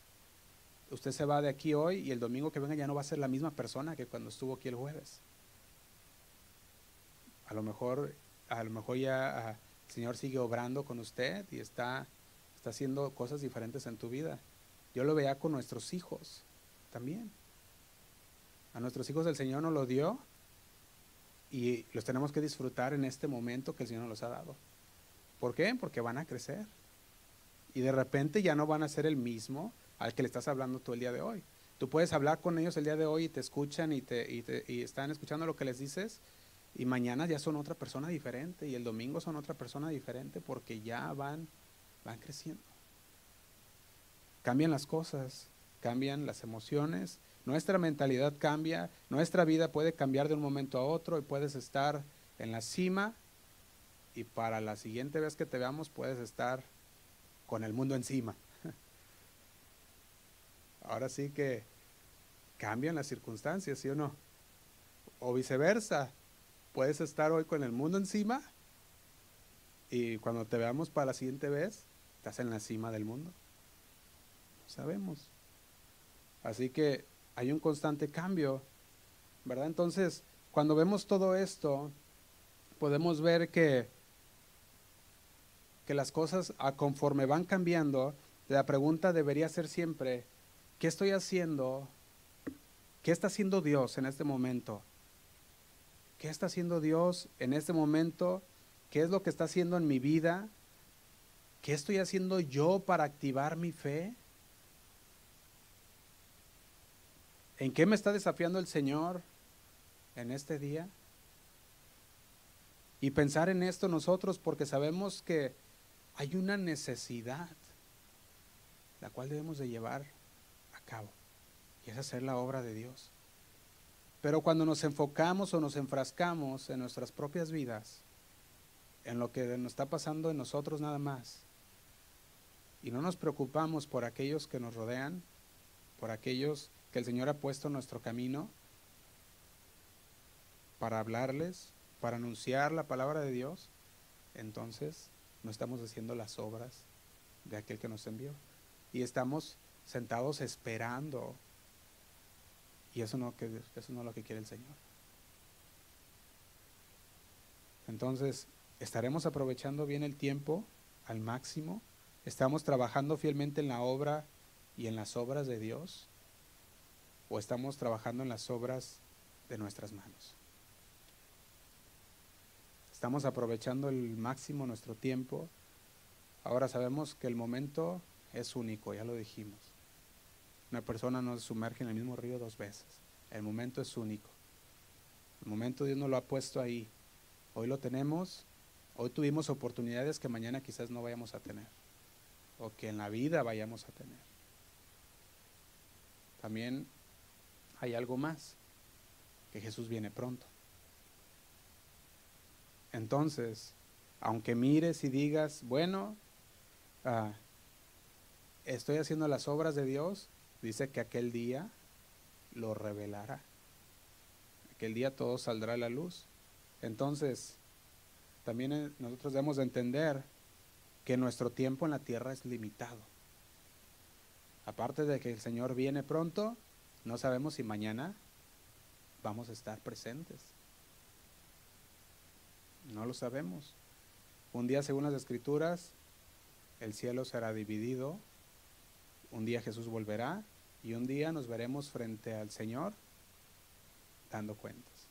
Usted se va de aquí hoy y el domingo que venga ya no va a ser la misma persona que cuando estuvo aquí el jueves. A lo mejor, a lo mejor ya ah, el Señor sigue obrando con usted y está, está haciendo cosas diferentes en tu vida. Yo lo veía con nuestros hijos también. A nuestros hijos el Señor nos lo dio y los tenemos que disfrutar en este momento que el Señor nos los ha dado. ¿Por qué? Porque van a crecer. Y de repente ya no van a ser el mismo al que le estás hablando tú el día de hoy. Tú puedes hablar con ellos el día de hoy y te escuchan y, te, y, están escuchando lo que les dices y mañana ya son otra persona diferente y el domingo son otra persona diferente porque ya van, van creciendo. Cambian las cosas, cambian las emociones, nuestra mentalidad cambia, nuestra vida puede cambiar de un momento a otro y puedes estar en la cima y para la siguiente vez que te veamos puedes estar con el mundo encima. Ahora sí que cambian las circunstancias, ¿sí o no? O viceversa, puedes estar hoy con el mundo encima y cuando te veamos para la siguiente vez, estás en la cima del mundo. No sabemos. Así que hay un constante cambio, ¿verdad? Entonces, cuando vemos todo esto, podemos ver que, que las cosas a conforme van cambiando, la pregunta debería ser siempre, ¿Qué estoy haciendo? ¿Qué está haciendo Dios en este momento? ¿Qué está haciendo Dios en este momento? ¿Qué es lo que está haciendo en mi vida? ¿Qué estoy haciendo yo para activar mi fe? ¿En qué me está desafiando el Señor en este día? Y pensar en esto nosotros porque sabemos que hay una necesidad la cual debemos de llevar cabo. Y es hacer la obra de Dios. Pero cuando nos enfocamos o nos enfrascamos en nuestras propias vidas, en lo que nos está pasando en nosotros nada más, y no nos preocupamos por aquellos que nos rodean, por aquellos que el Señor ha puesto en nuestro camino, para hablarles, para anunciar la palabra de Dios, entonces no estamos haciendo las obras de aquel que nos envió. Y estamos sentados esperando. Y eso no, eso no es lo que quiere el Señor. Entonces, ¿estaremos aprovechando bien el tiempo al máximo? ¿Estamos trabajando fielmente en la obra y en las obras de Dios? ¿O estamos trabajando en las obras de nuestras manos? ¿Estamos aprovechando el máximo nuestro tiempo? Ahora sabemos que el momento es único, ya lo dijimos. Una persona no se sumerge en el mismo río dos veces. El momento es único. El momento Dios nos lo ha puesto ahí. Hoy lo tenemos, hoy tuvimos oportunidades que mañana quizás no vayamos a tener, o que en la vida vayamos a tener. También hay algo más, que Jesús viene pronto. Entonces, aunque mires y digas, bueno, ah, estoy haciendo las obras de Dios, dice que aquel día lo revelará. Aquel día todo saldrá a la luz. Entonces, también eh, nosotros debemos de entender que nuestro tiempo en la tierra es limitado. Aparte de que el Señor viene pronto, no sabemos si mañana vamos a estar presentes. No lo sabemos. Un día, según las escrituras, el cielo será dividido un día Jesús volverá y un día nos veremos frente al Señor dando cuentas.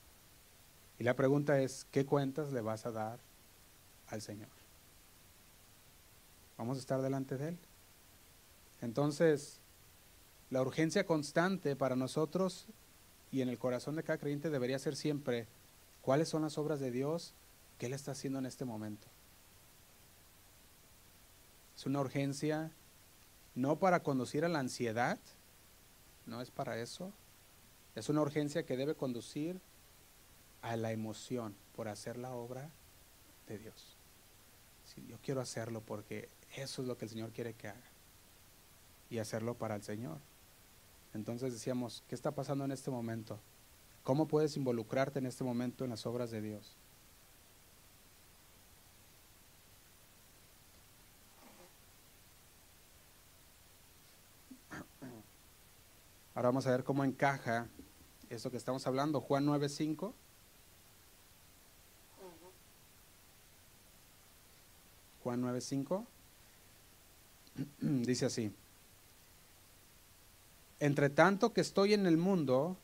Y la pregunta es, ¿qué cuentas le vas a dar al Señor? Vamos a estar delante de Él. Entonces, la urgencia constante para nosotros y en el corazón de cada creyente debería ser siempre, ¿cuáles son las obras de Dios que Él está haciendo en este momento? Es una urgencia no para conducir a la ansiedad, no es para eso. Es una urgencia que debe conducir a la emoción por hacer la obra de Dios. yo quiero hacerlo porque eso es lo que el Señor quiere que haga. Y hacerlo para el Señor. Entonces decíamos, ¿qué está pasando en este momento? ¿Cómo puedes involucrarte en este momento en las obras de Dios? Ahora vamos a ver cómo encaja esto que estamos hablando. Juan 9:5. Juan 9:5 dice así. Entre tanto que estoy en el mundo,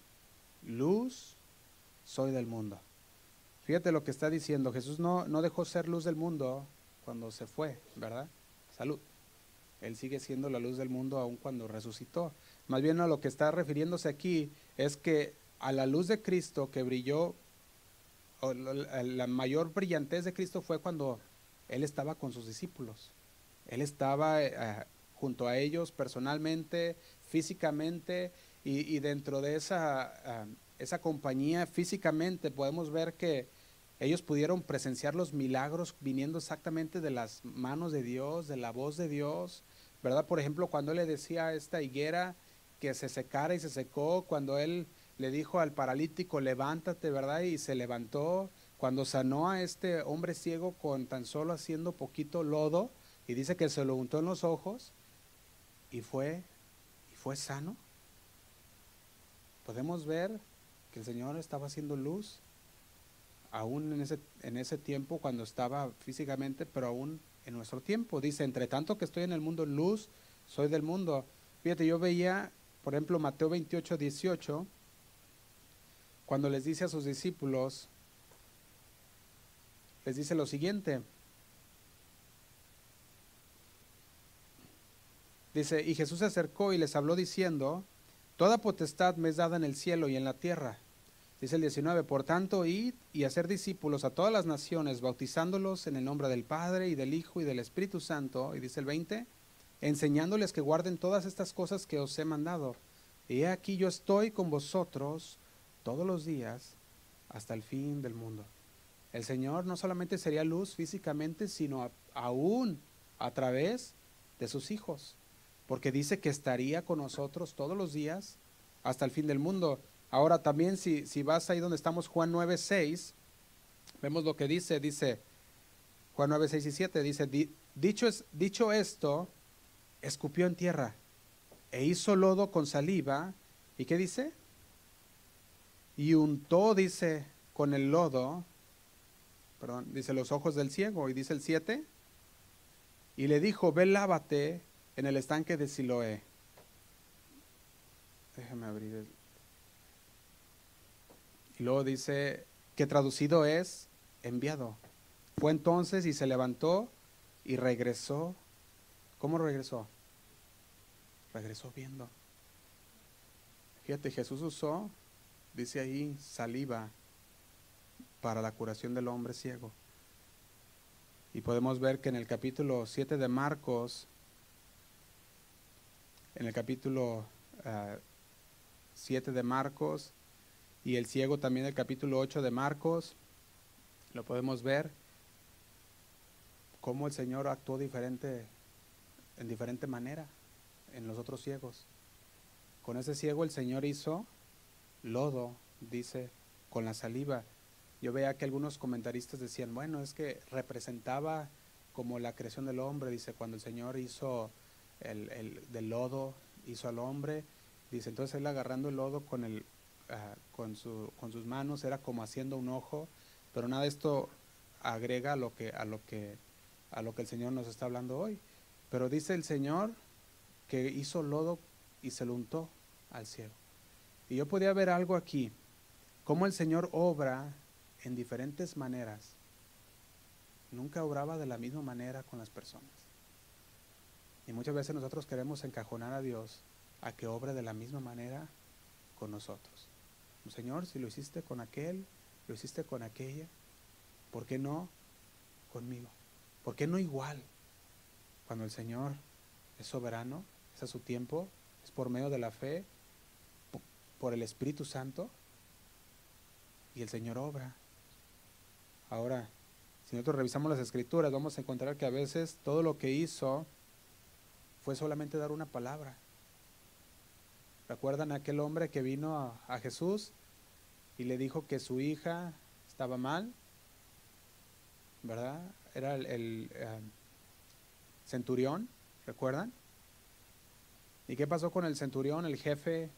luz soy del mundo. Fíjate lo que está diciendo. Jesús no, no dejó ser luz del mundo cuando se fue, ¿verdad? Salud. Él sigue siendo la luz del mundo aun cuando resucitó. Más bien a lo que está refiriéndose aquí es que a la luz de Cristo que brilló, la mayor brillantez de Cristo fue cuando Él estaba con sus discípulos. Él estaba eh, junto a ellos personalmente, físicamente, y, dentro de esa, ah, esa compañía físicamente podemos ver que ellos pudieron presenciar los milagros viniendo exactamente de las manos de Dios, de la voz de Dios, ¿verdad? Por ejemplo, cuando él le decía a esta higuera, que se secara y se secó, cuando él le dijo al paralítico, levántate, ¿verdad? Y se levantó, cuando sanó a este hombre ciego con tan solo haciendo poquito lodo, y dice que se lo untó en los ojos, y fue, y fue sano. Podemos ver que el Señor estaba haciendo luz, aún en ese, en ese tiempo cuando estaba físicamente, pero aún en nuestro tiempo. Dice, entre tanto que estoy en el mundo, luz, soy del mundo. Fíjate, yo veía por ejemplo, Mateo 28, 18, cuando les dice a sus discípulos, les dice lo siguiente. Dice, y Jesús se acercó y les habló diciendo, Toda potestad me es dada en el cielo y en la tierra. Dice el 19, por tanto, id y hacer discípulos a todas las naciones, bautizándolos en el nombre del Padre y del Hijo y del Espíritu Santo. Y dice el 20, enseñándoles que guarden todas estas cosas que os he mandado. Y aquí yo estoy con vosotros todos los días hasta el fin del mundo. El Señor no solamente sería luz físicamente, sino aún a través de sus hijos, porque dice que estaría con nosotros todos los días hasta el fin del mundo. Ahora también si, si vas ahí donde estamos, Juan 9, 6, vemos lo que dice, dice Juan 9, 6 y 7, dice, dicho, es, dicho esto, escupió en tierra e hizo lodo con saliva. ¿Y qué dice? Y untó, dice, con el lodo, perdón, dice los ojos del ciego, y dice el 7, y le dijo, ve lávate en el estanque de Siloé. Déjame abrir el... Y luego dice que traducido es enviado. Fue entonces y se levantó y regresó. ¿Cómo regresó? regresó viendo. Fíjate, Jesús usó, dice ahí, saliva para la curación del hombre ciego. Y podemos ver que en el capítulo 7 de Marcos, en el capítulo 7 ah, de Marcos, y el ciego también el capítulo 8 de Marcos, lo podemos ver cómo el Señor actuó diferente, en diferente manera en los otros ciegos. Con ese ciego el Señor hizo lodo, dice, con la saliva. Yo veía que algunos comentaristas decían, bueno, es que representaba como la creación del hombre, dice, cuando el Señor hizo el, el del lodo, hizo al hombre, dice, entonces él agarrando el lodo con, el, ah, con, su, con sus manos era como haciendo un ojo, pero nada de esto agrega a lo que, a lo que, a lo que el Señor nos está hablando hoy. Pero dice el Señor que hizo lodo y se lo untó al cielo. Y yo podía ver algo aquí, cómo el Señor obra en diferentes maneras. Nunca obraba de la misma manera con las personas. Y muchas veces nosotros queremos encajonar a Dios a que obre de la misma manera con nosotros. Señor, si lo hiciste con aquel, lo hiciste con aquella, ¿por qué no conmigo? ¿Por qué no igual? Cuando el Señor es soberano, es a su tiempo, es por medio de la fe por el Espíritu Santo y el Señor obra. Ahora, si nosotros revisamos las escrituras, vamos a encontrar que a veces todo lo que hizo fue solamente dar una palabra. ¿Recuerdan aquel hombre que vino a, Jesús y le dijo que su hija estaba mal? ¿Verdad? Era el, eh, centurión, ¿recuerdan? ¿Y qué pasó con el centurión, el jefe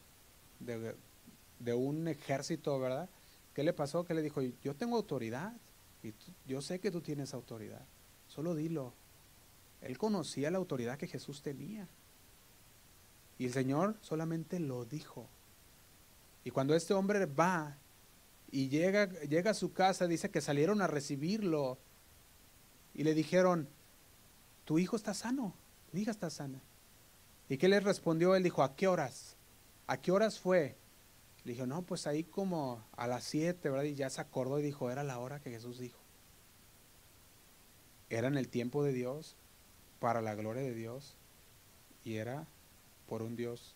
de, de un ejército, ¿verdad? ¿Qué le pasó? Que le dijo, yo tengo autoridad y yo sé que tú tienes autoridad, solo dilo. Él conocía la autoridad que Jesús tenía. Y el Señor solamente lo dijo. Y cuando este hombre va y llega, llega a su casa, dice que salieron a recibirlo y le dijeron, tu hijo está sano, tu hija está sana. ¿Y qué le respondió? Él dijo, ¿a qué horas? ¿A qué horas fue? Le dijo, no, pues ahí como a las siete, ¿verdad? Y ya se acordó y dijo, era la hora que Jesús dijo. Era en el tiempo de Dios, para la gloria de Dios, y era por un Dios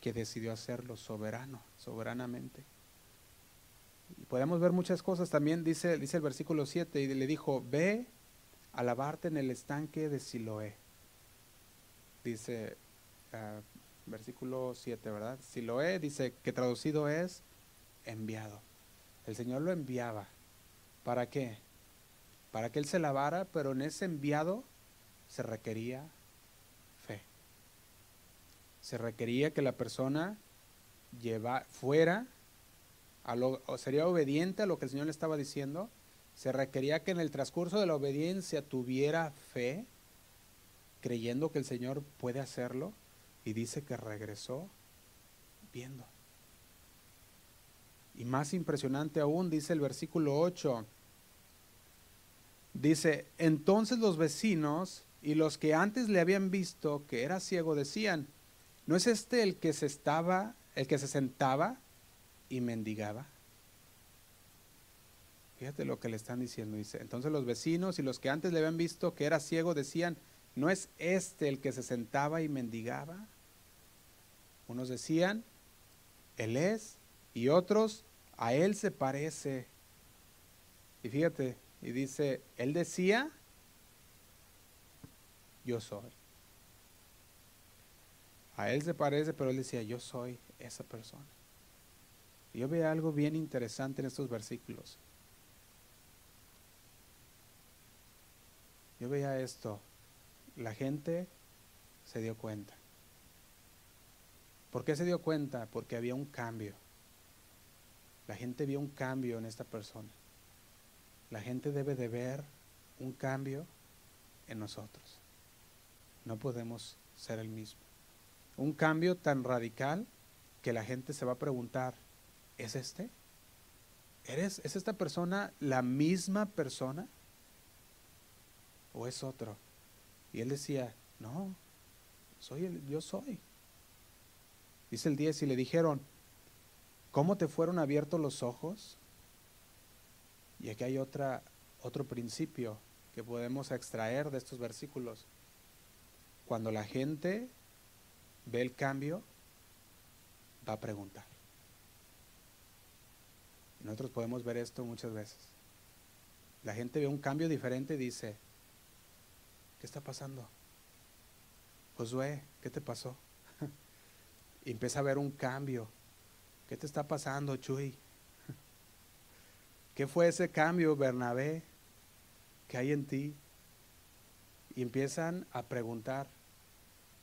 que decidió hacerlo soberano, soberanamente. Y podemos ver muchas cosas. También dice, dice el versículo 7, y le dijo, ve a lavarte en el estanque de Siloé. Dice, uh, versículo 7, ¿verdad? Siloé dice que traducido es enviado. El Señor lo enviaba. ¿Para qué? Para que Él se lavara, pero en ese enviado se requería fe. Se requería que la persona lleva, fuera, a lo, sería obediente a lo que el Señor le estaba diciendo. Se requería que en el transcurso de la obediencia tuviera fe, creyendo que el Señor puede hacerlo y dice que regresó viendo. Y más impresionante aún, dice el versículo 8, dice, entonces los vecinos y los que antes le habían visto que era ciego decían, ¿no es este el que se estaba, el que se sentaba y mendigaba? Fíjate lo que le están diciendo, dice, entonces los vecinos y los que antes le habían visto que era ciego decían, ¿no es este el que se sentaba y mendigaba? Unos decían, Él es, y otros, a Él se parece. Y fíjate, y dice, Él decía, yo soy. A Él se parece, pero Él decía, yo soy esa persona. Yo veo algo bien interesante en estos versículos. Yo veía esto, la gente se dio cuenta. ¿Por qué se dio cuenta? Porque había un cambio. La gente vio un cambio en esta persona. La gente debe de ver un cambio en nosotros. No podemos ser el mismo. Un cambio tan radical que la gente se va a preguntar, ¿es este? ¿Eres, ¿Es esta persona la misma persona? ¿O es otro? Y él decía, no, soy el, yo soy. Dice el 10, y le dijeron, ¿cómo te fueron abiertos los ojos? Y aquí hay otra, otro principio que podemos extraer de estos versículos. Cuando la gente ve el cambio, va a preguntar. nosotros podemos ver esto muchas veces. La gente ve un cambio diferente y dice, ¿qué está pasando? Josué, ¿qué te pasó? y empieza a ver un cambio. ¿Qué te está pasando, Chuy? ¿Qué fue ese cambio, Bernabé, que hay en ti? Y empiezan a preguntar.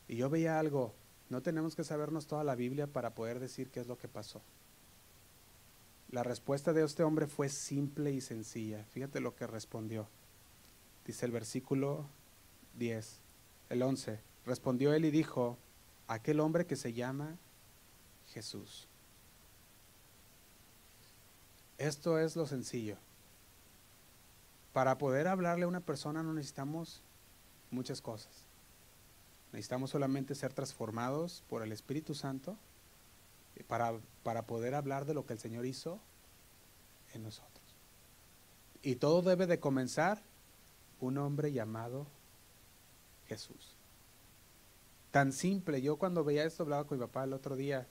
Y yo veía algo, no tenemos que sabernos toda la Biblia para poder decir qué es lo que pasó. La respuesta de este hombre fue simple y sencilla. Fíjate lo que respondió. Dice el versículo 10, el 11. Respondió él y dijo, aquel hombre que se llama Jesús. Esto es lo sencillo. Para poder hablarle a una persona no necesitamos muchas cosas. Necesitamos solamente ser transformados por el Espíritu Santo para, para poder hablar de lo que el Señor hizo en nosotros. Y todo debe de comenzar un hombre llamado Jesús. Tan simple. Yo cuando veía esto hablaba con mi papá el otro día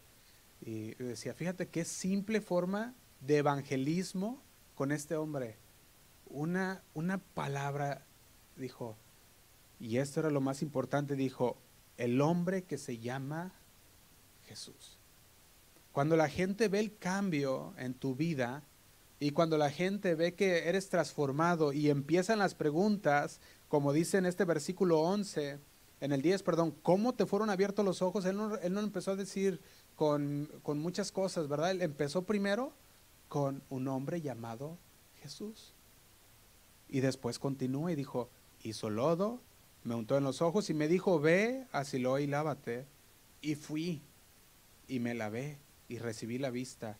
Y decía, fíjate qué simple forma de evangelismo con este hombre. Una, una palabra, dijo, y esto era lo más importante, dijo, el hombre que se llama Jesús. Cuando la gente ve el cambio en tu vida y cuando la gente ve que eres transformado y empiezan las preguntas, como dice en este versículo 11, en el 10, perdón, ¿cómo te fueron abiertos los ojos? Él no, él no empezó a decir con, con, muchas cosas, ¿verdad? Él empezó primero con un hombre llamado Jesús. Y después continuó y dijo, hizo lodo, me untó en los ojos y me dijo, ve a Siloé y lávate. Y fui y me lavé y recibí la vista.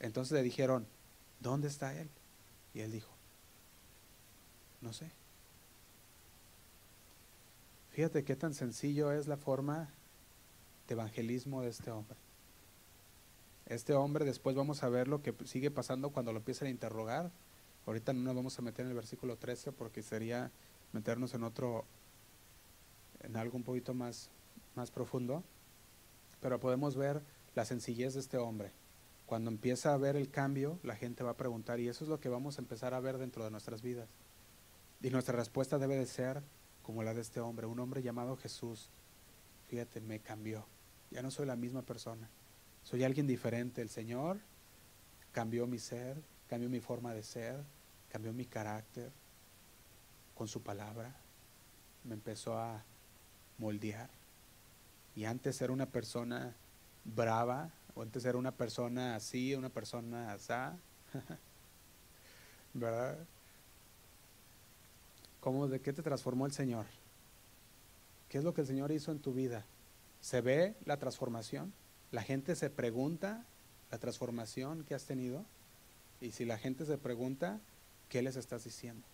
Entonces le dijeron, ¿dónde está él? Y él dijo, no sé. Fíjate qué tan sencillo es la forma de evangelismo de este hombre. Este hombre, después vamos a ver lo que sigue pasando cuando lo empiezan a interrogar. Ahorita no nos vamos a meter en el versículo 13 porque sería meternos en otro, en algo un poquito más, más profundo. Pero podemos ver la sencillez de este hombre. Cuando empieza a ver el cambio, la gente va a preguntar, y eso es lo que vamos a empezar a ver dentro de nuestras vidas. Y nuestra respuesta debe de ser como la de este hombre, un hombre llamado Jesús. Fíjate, me cambió. Ya no soy la misma persona. Soy alguien diferente. El Señor cambió mi ser, cambió mi forma de ser, cambió mi carácter con su palabra. Me empezó a moldear. Y antes era una persona brava, o antes era una persona así, una persona asá, ¿verdad? ¿Cómo, ¿De qué te transformó el Señor? ¿Qué es lo que el Señor hizo en tu vida? ¿Se ve la transformación? ¿La gente se pregunta la transformación que has tenido? Y si la gente se pregunta, ¿qué les estás diciendo?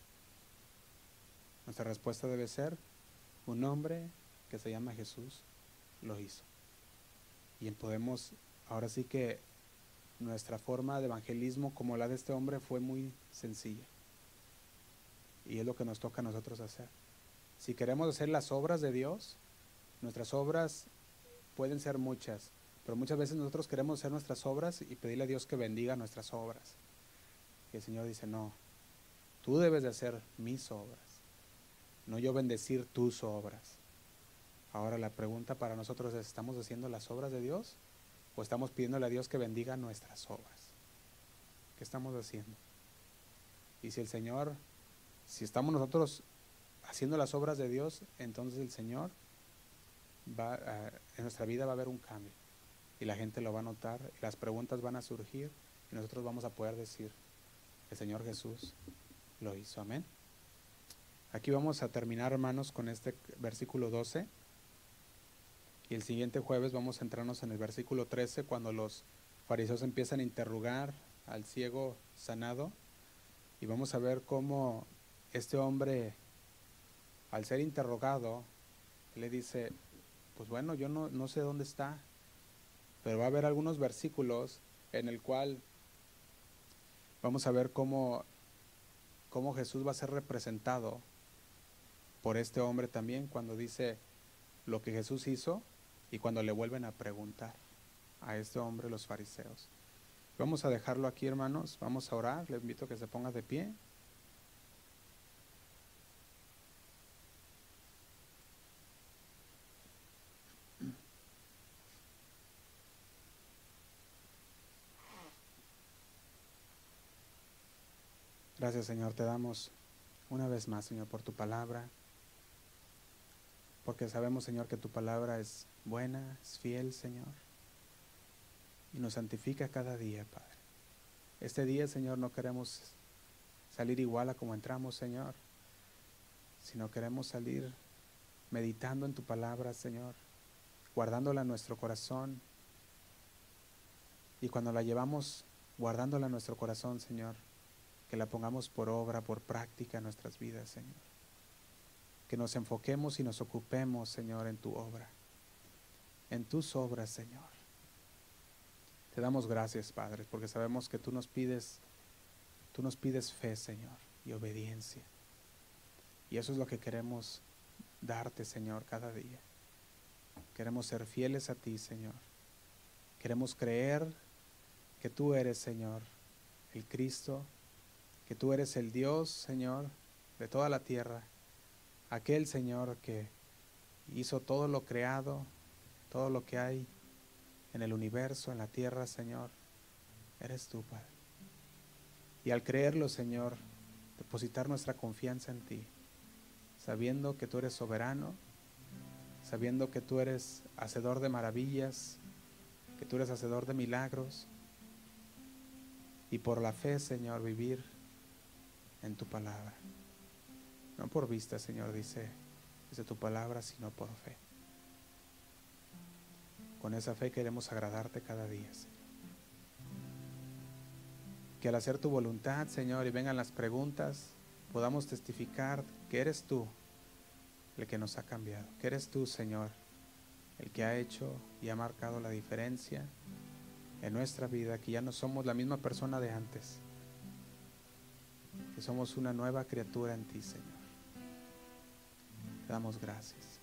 Nuestra respuesta debe ser, un hombre que se llama Jesús lo hizo. Y podemos, ahora sí que nuestra forma de evangelismo como la de este hombre fue muy sencilla. Y es lo que nos toca a nosotros hacer. Si queremos hacer las obras de Dios, nuestras obras pueden ser muchas, pero muchas veces nosotros queremos hacer nuestras obras y pedirle a Dios que bendiga nuestras obras. Y el Señor dice, no, tú debes de hacer mis obras, no yo bendecir tus obras. Ahora la pregunta para nosotros es, ¿estamos haciendo las obras de Dios o estamos pidiéndole a Dios que bendiga nuestras obras? ¿Qué estamos haciendo? Y si el Señor, si estamos nosotros haciendo las obras de Dios, entonces el Señor va, uh, en nuestra vida va a haber un cambio y la gente lo va a notar y las preguntas van a surgir y nosotros vamos a poder decir, el Señor Jesús lo hizo, amén. Aquí vamos a terminar, hermanos, con este versículo 12. Y el siguiente jueves vamos a entrarnos en el versículo 13 cuando los fariseos empiezan a interrogar al ciego sanado y vamos a ver cómo este hombre, al ser interrogado, le dice, pues bueno, yo no, no sé dónde está, pero va a haber algunos versículos en el cual vamos a ver cómo, cómo Jesús va a ser representado por este hombre también cuando dice lo que Jesús hizo y cuando le vuelven a preguntar a este hombre los fariseos. Vamos a dejarlo aquí, hermanos. Vamos a orar. Le invito a que se ponga de pie. Gracias, Señor. Te damos una vez más, Señor, por tu palabra. Porque sabemos, Señor, que tu palabra es buena, es fiel, Señor, y nos santifica cada día, Padre. Este día, Señor, no queremos salir igual a como entramos, Señor, sino queremos salir meditando en tu palabra, Señor, guardándola en nuestro corazón. Y cuando la llevamos guardándola en nuestro corazón, Señor, que la pongamos por obra, por práctica en nuestras vidas, Señor. Que nos enfoquemos y nos ocupemos, Señor, en tu obra en tus obras, Señor. Te damos gracias, Padre, porque sabemos que tú nos pides, tú nos pides fe, Señor, y obediencia. Y eso es lo que queremos darte, Señor, cada día. Queremos ser fieles a ti, Señor. Queremos creer que tú eres, Señor, el Cristo, que tú eres el Dios, Señor, de toda la tierra, aquel Señor que hizo todo lo creado, todo lo que hay en el universo, en la tierra, Señor, eres tú, Padre. Y al creerlo, Señor, depositar nuestra confianza en ti, sabiendo que tú eres soberano, sabiendo que tú eres hacedor de maravillas, que tú eres hacedor de milagros, y por la fe, Señor, vivir en tu palabra. No por vista, Señor, dice, dice tu palabra, sino por fe. Con esa fe queremos agradarte cada día, Señor. Que al hacer tu voluntad, Señor, y vengan las preguntas, podamos testificar que eres tú el que nos ha cambiado, que eres tú, Señor, el que ha hecho y ha marcado la diferencia en nuestra vida, que ya no somos la misma persona de antes, que somos una nueva criatura en ti, Señor. Te damos gracias.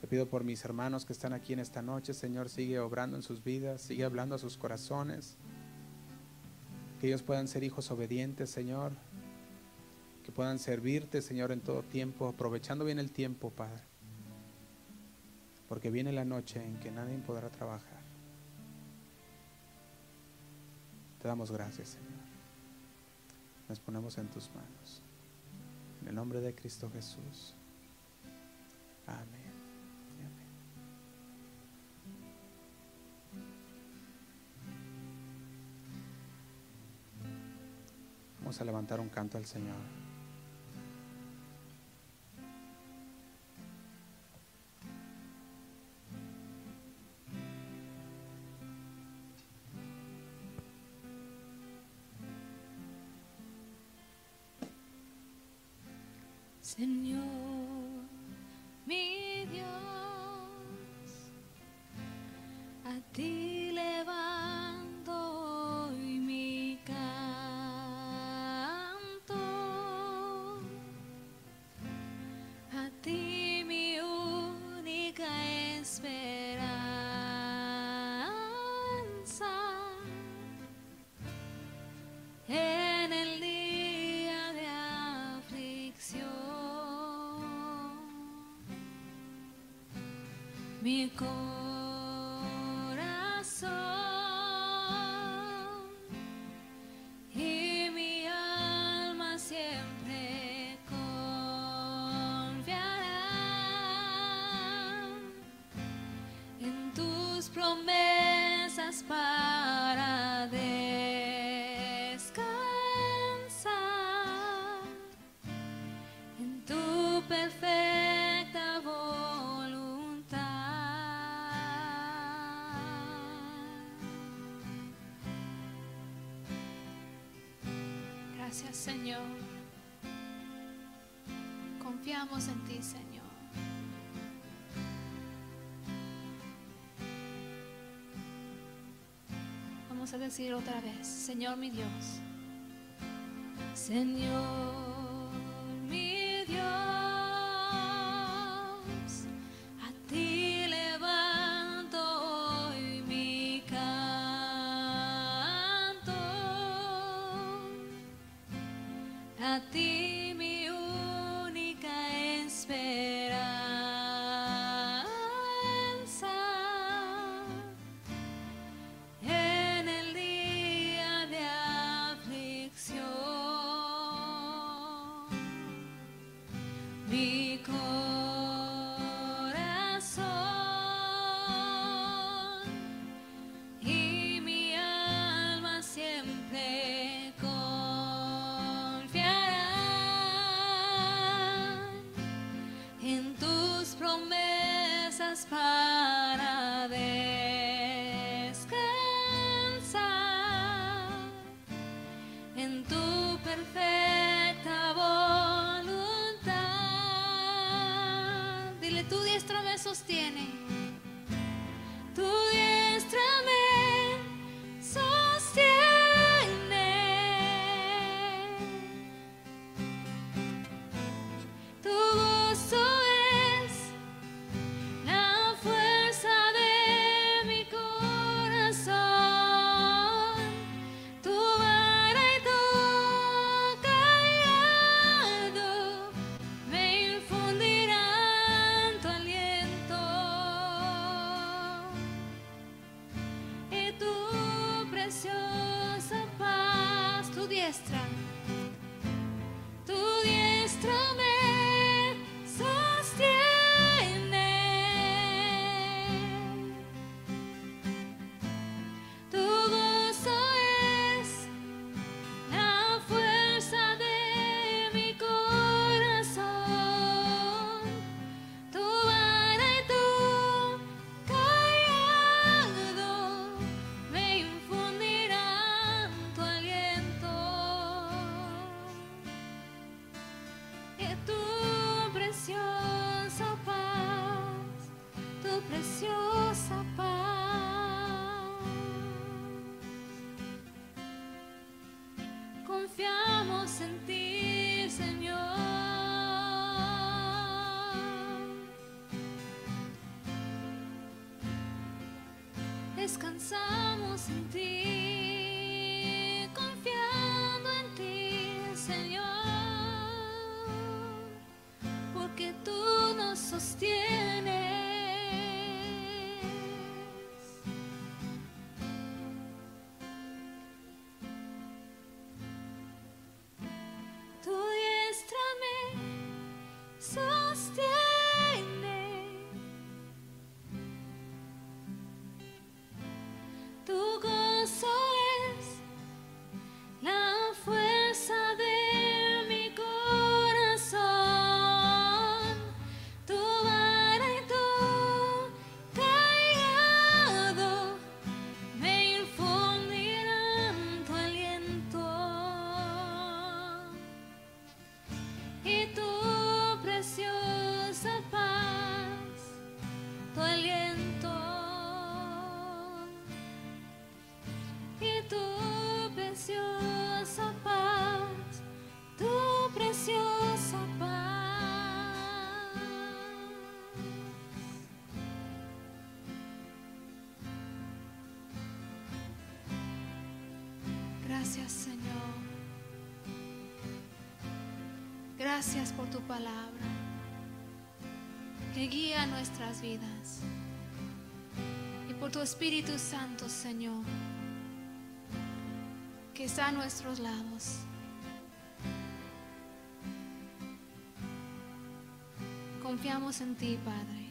Te pido por mis hermanos que están aquí en esta noche, Señor, sigue obrando en sus vidas, sigue hablando a sus corazones. Que ellos puedan ser hijos obedientes, Señor. Que puedan servirte, Señor, en todo tiempo, aprovechando bien el tiempo, Padre. Porque viene la noche en que nadie podrá trabajar. Te damos gracias, Señor. Nos ponemos en tus manos. En el nombre de Cristo Jesús. Amén. Vamos a levantar un canto al Señor. Señor, mi Dios, a ti mi Señor. Confiamos en ti Señor. Vamos a decir otra vez, Señor mi Dios. Señor Descansamos en ti, Gracias por tu palabra que guía nuestras vidas. Y por tu Espíritu Santo, Señor, que está a nuestros lados. Confiamos en ti, Padre.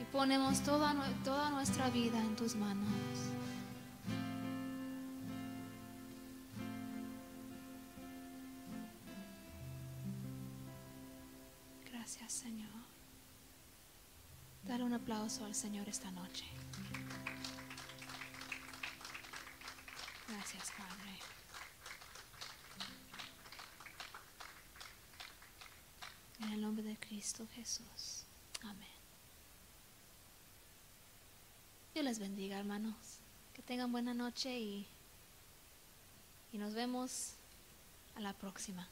Y ponemos toda, nue- toda nuestra vida en tus manos. Al Señor esta noche. Gracias, Padre. En el nombre de Cristo Jesús. Amén. Dios les bendiga, hermanos. Que tengan buena noche y, y nos vemos a la próxima.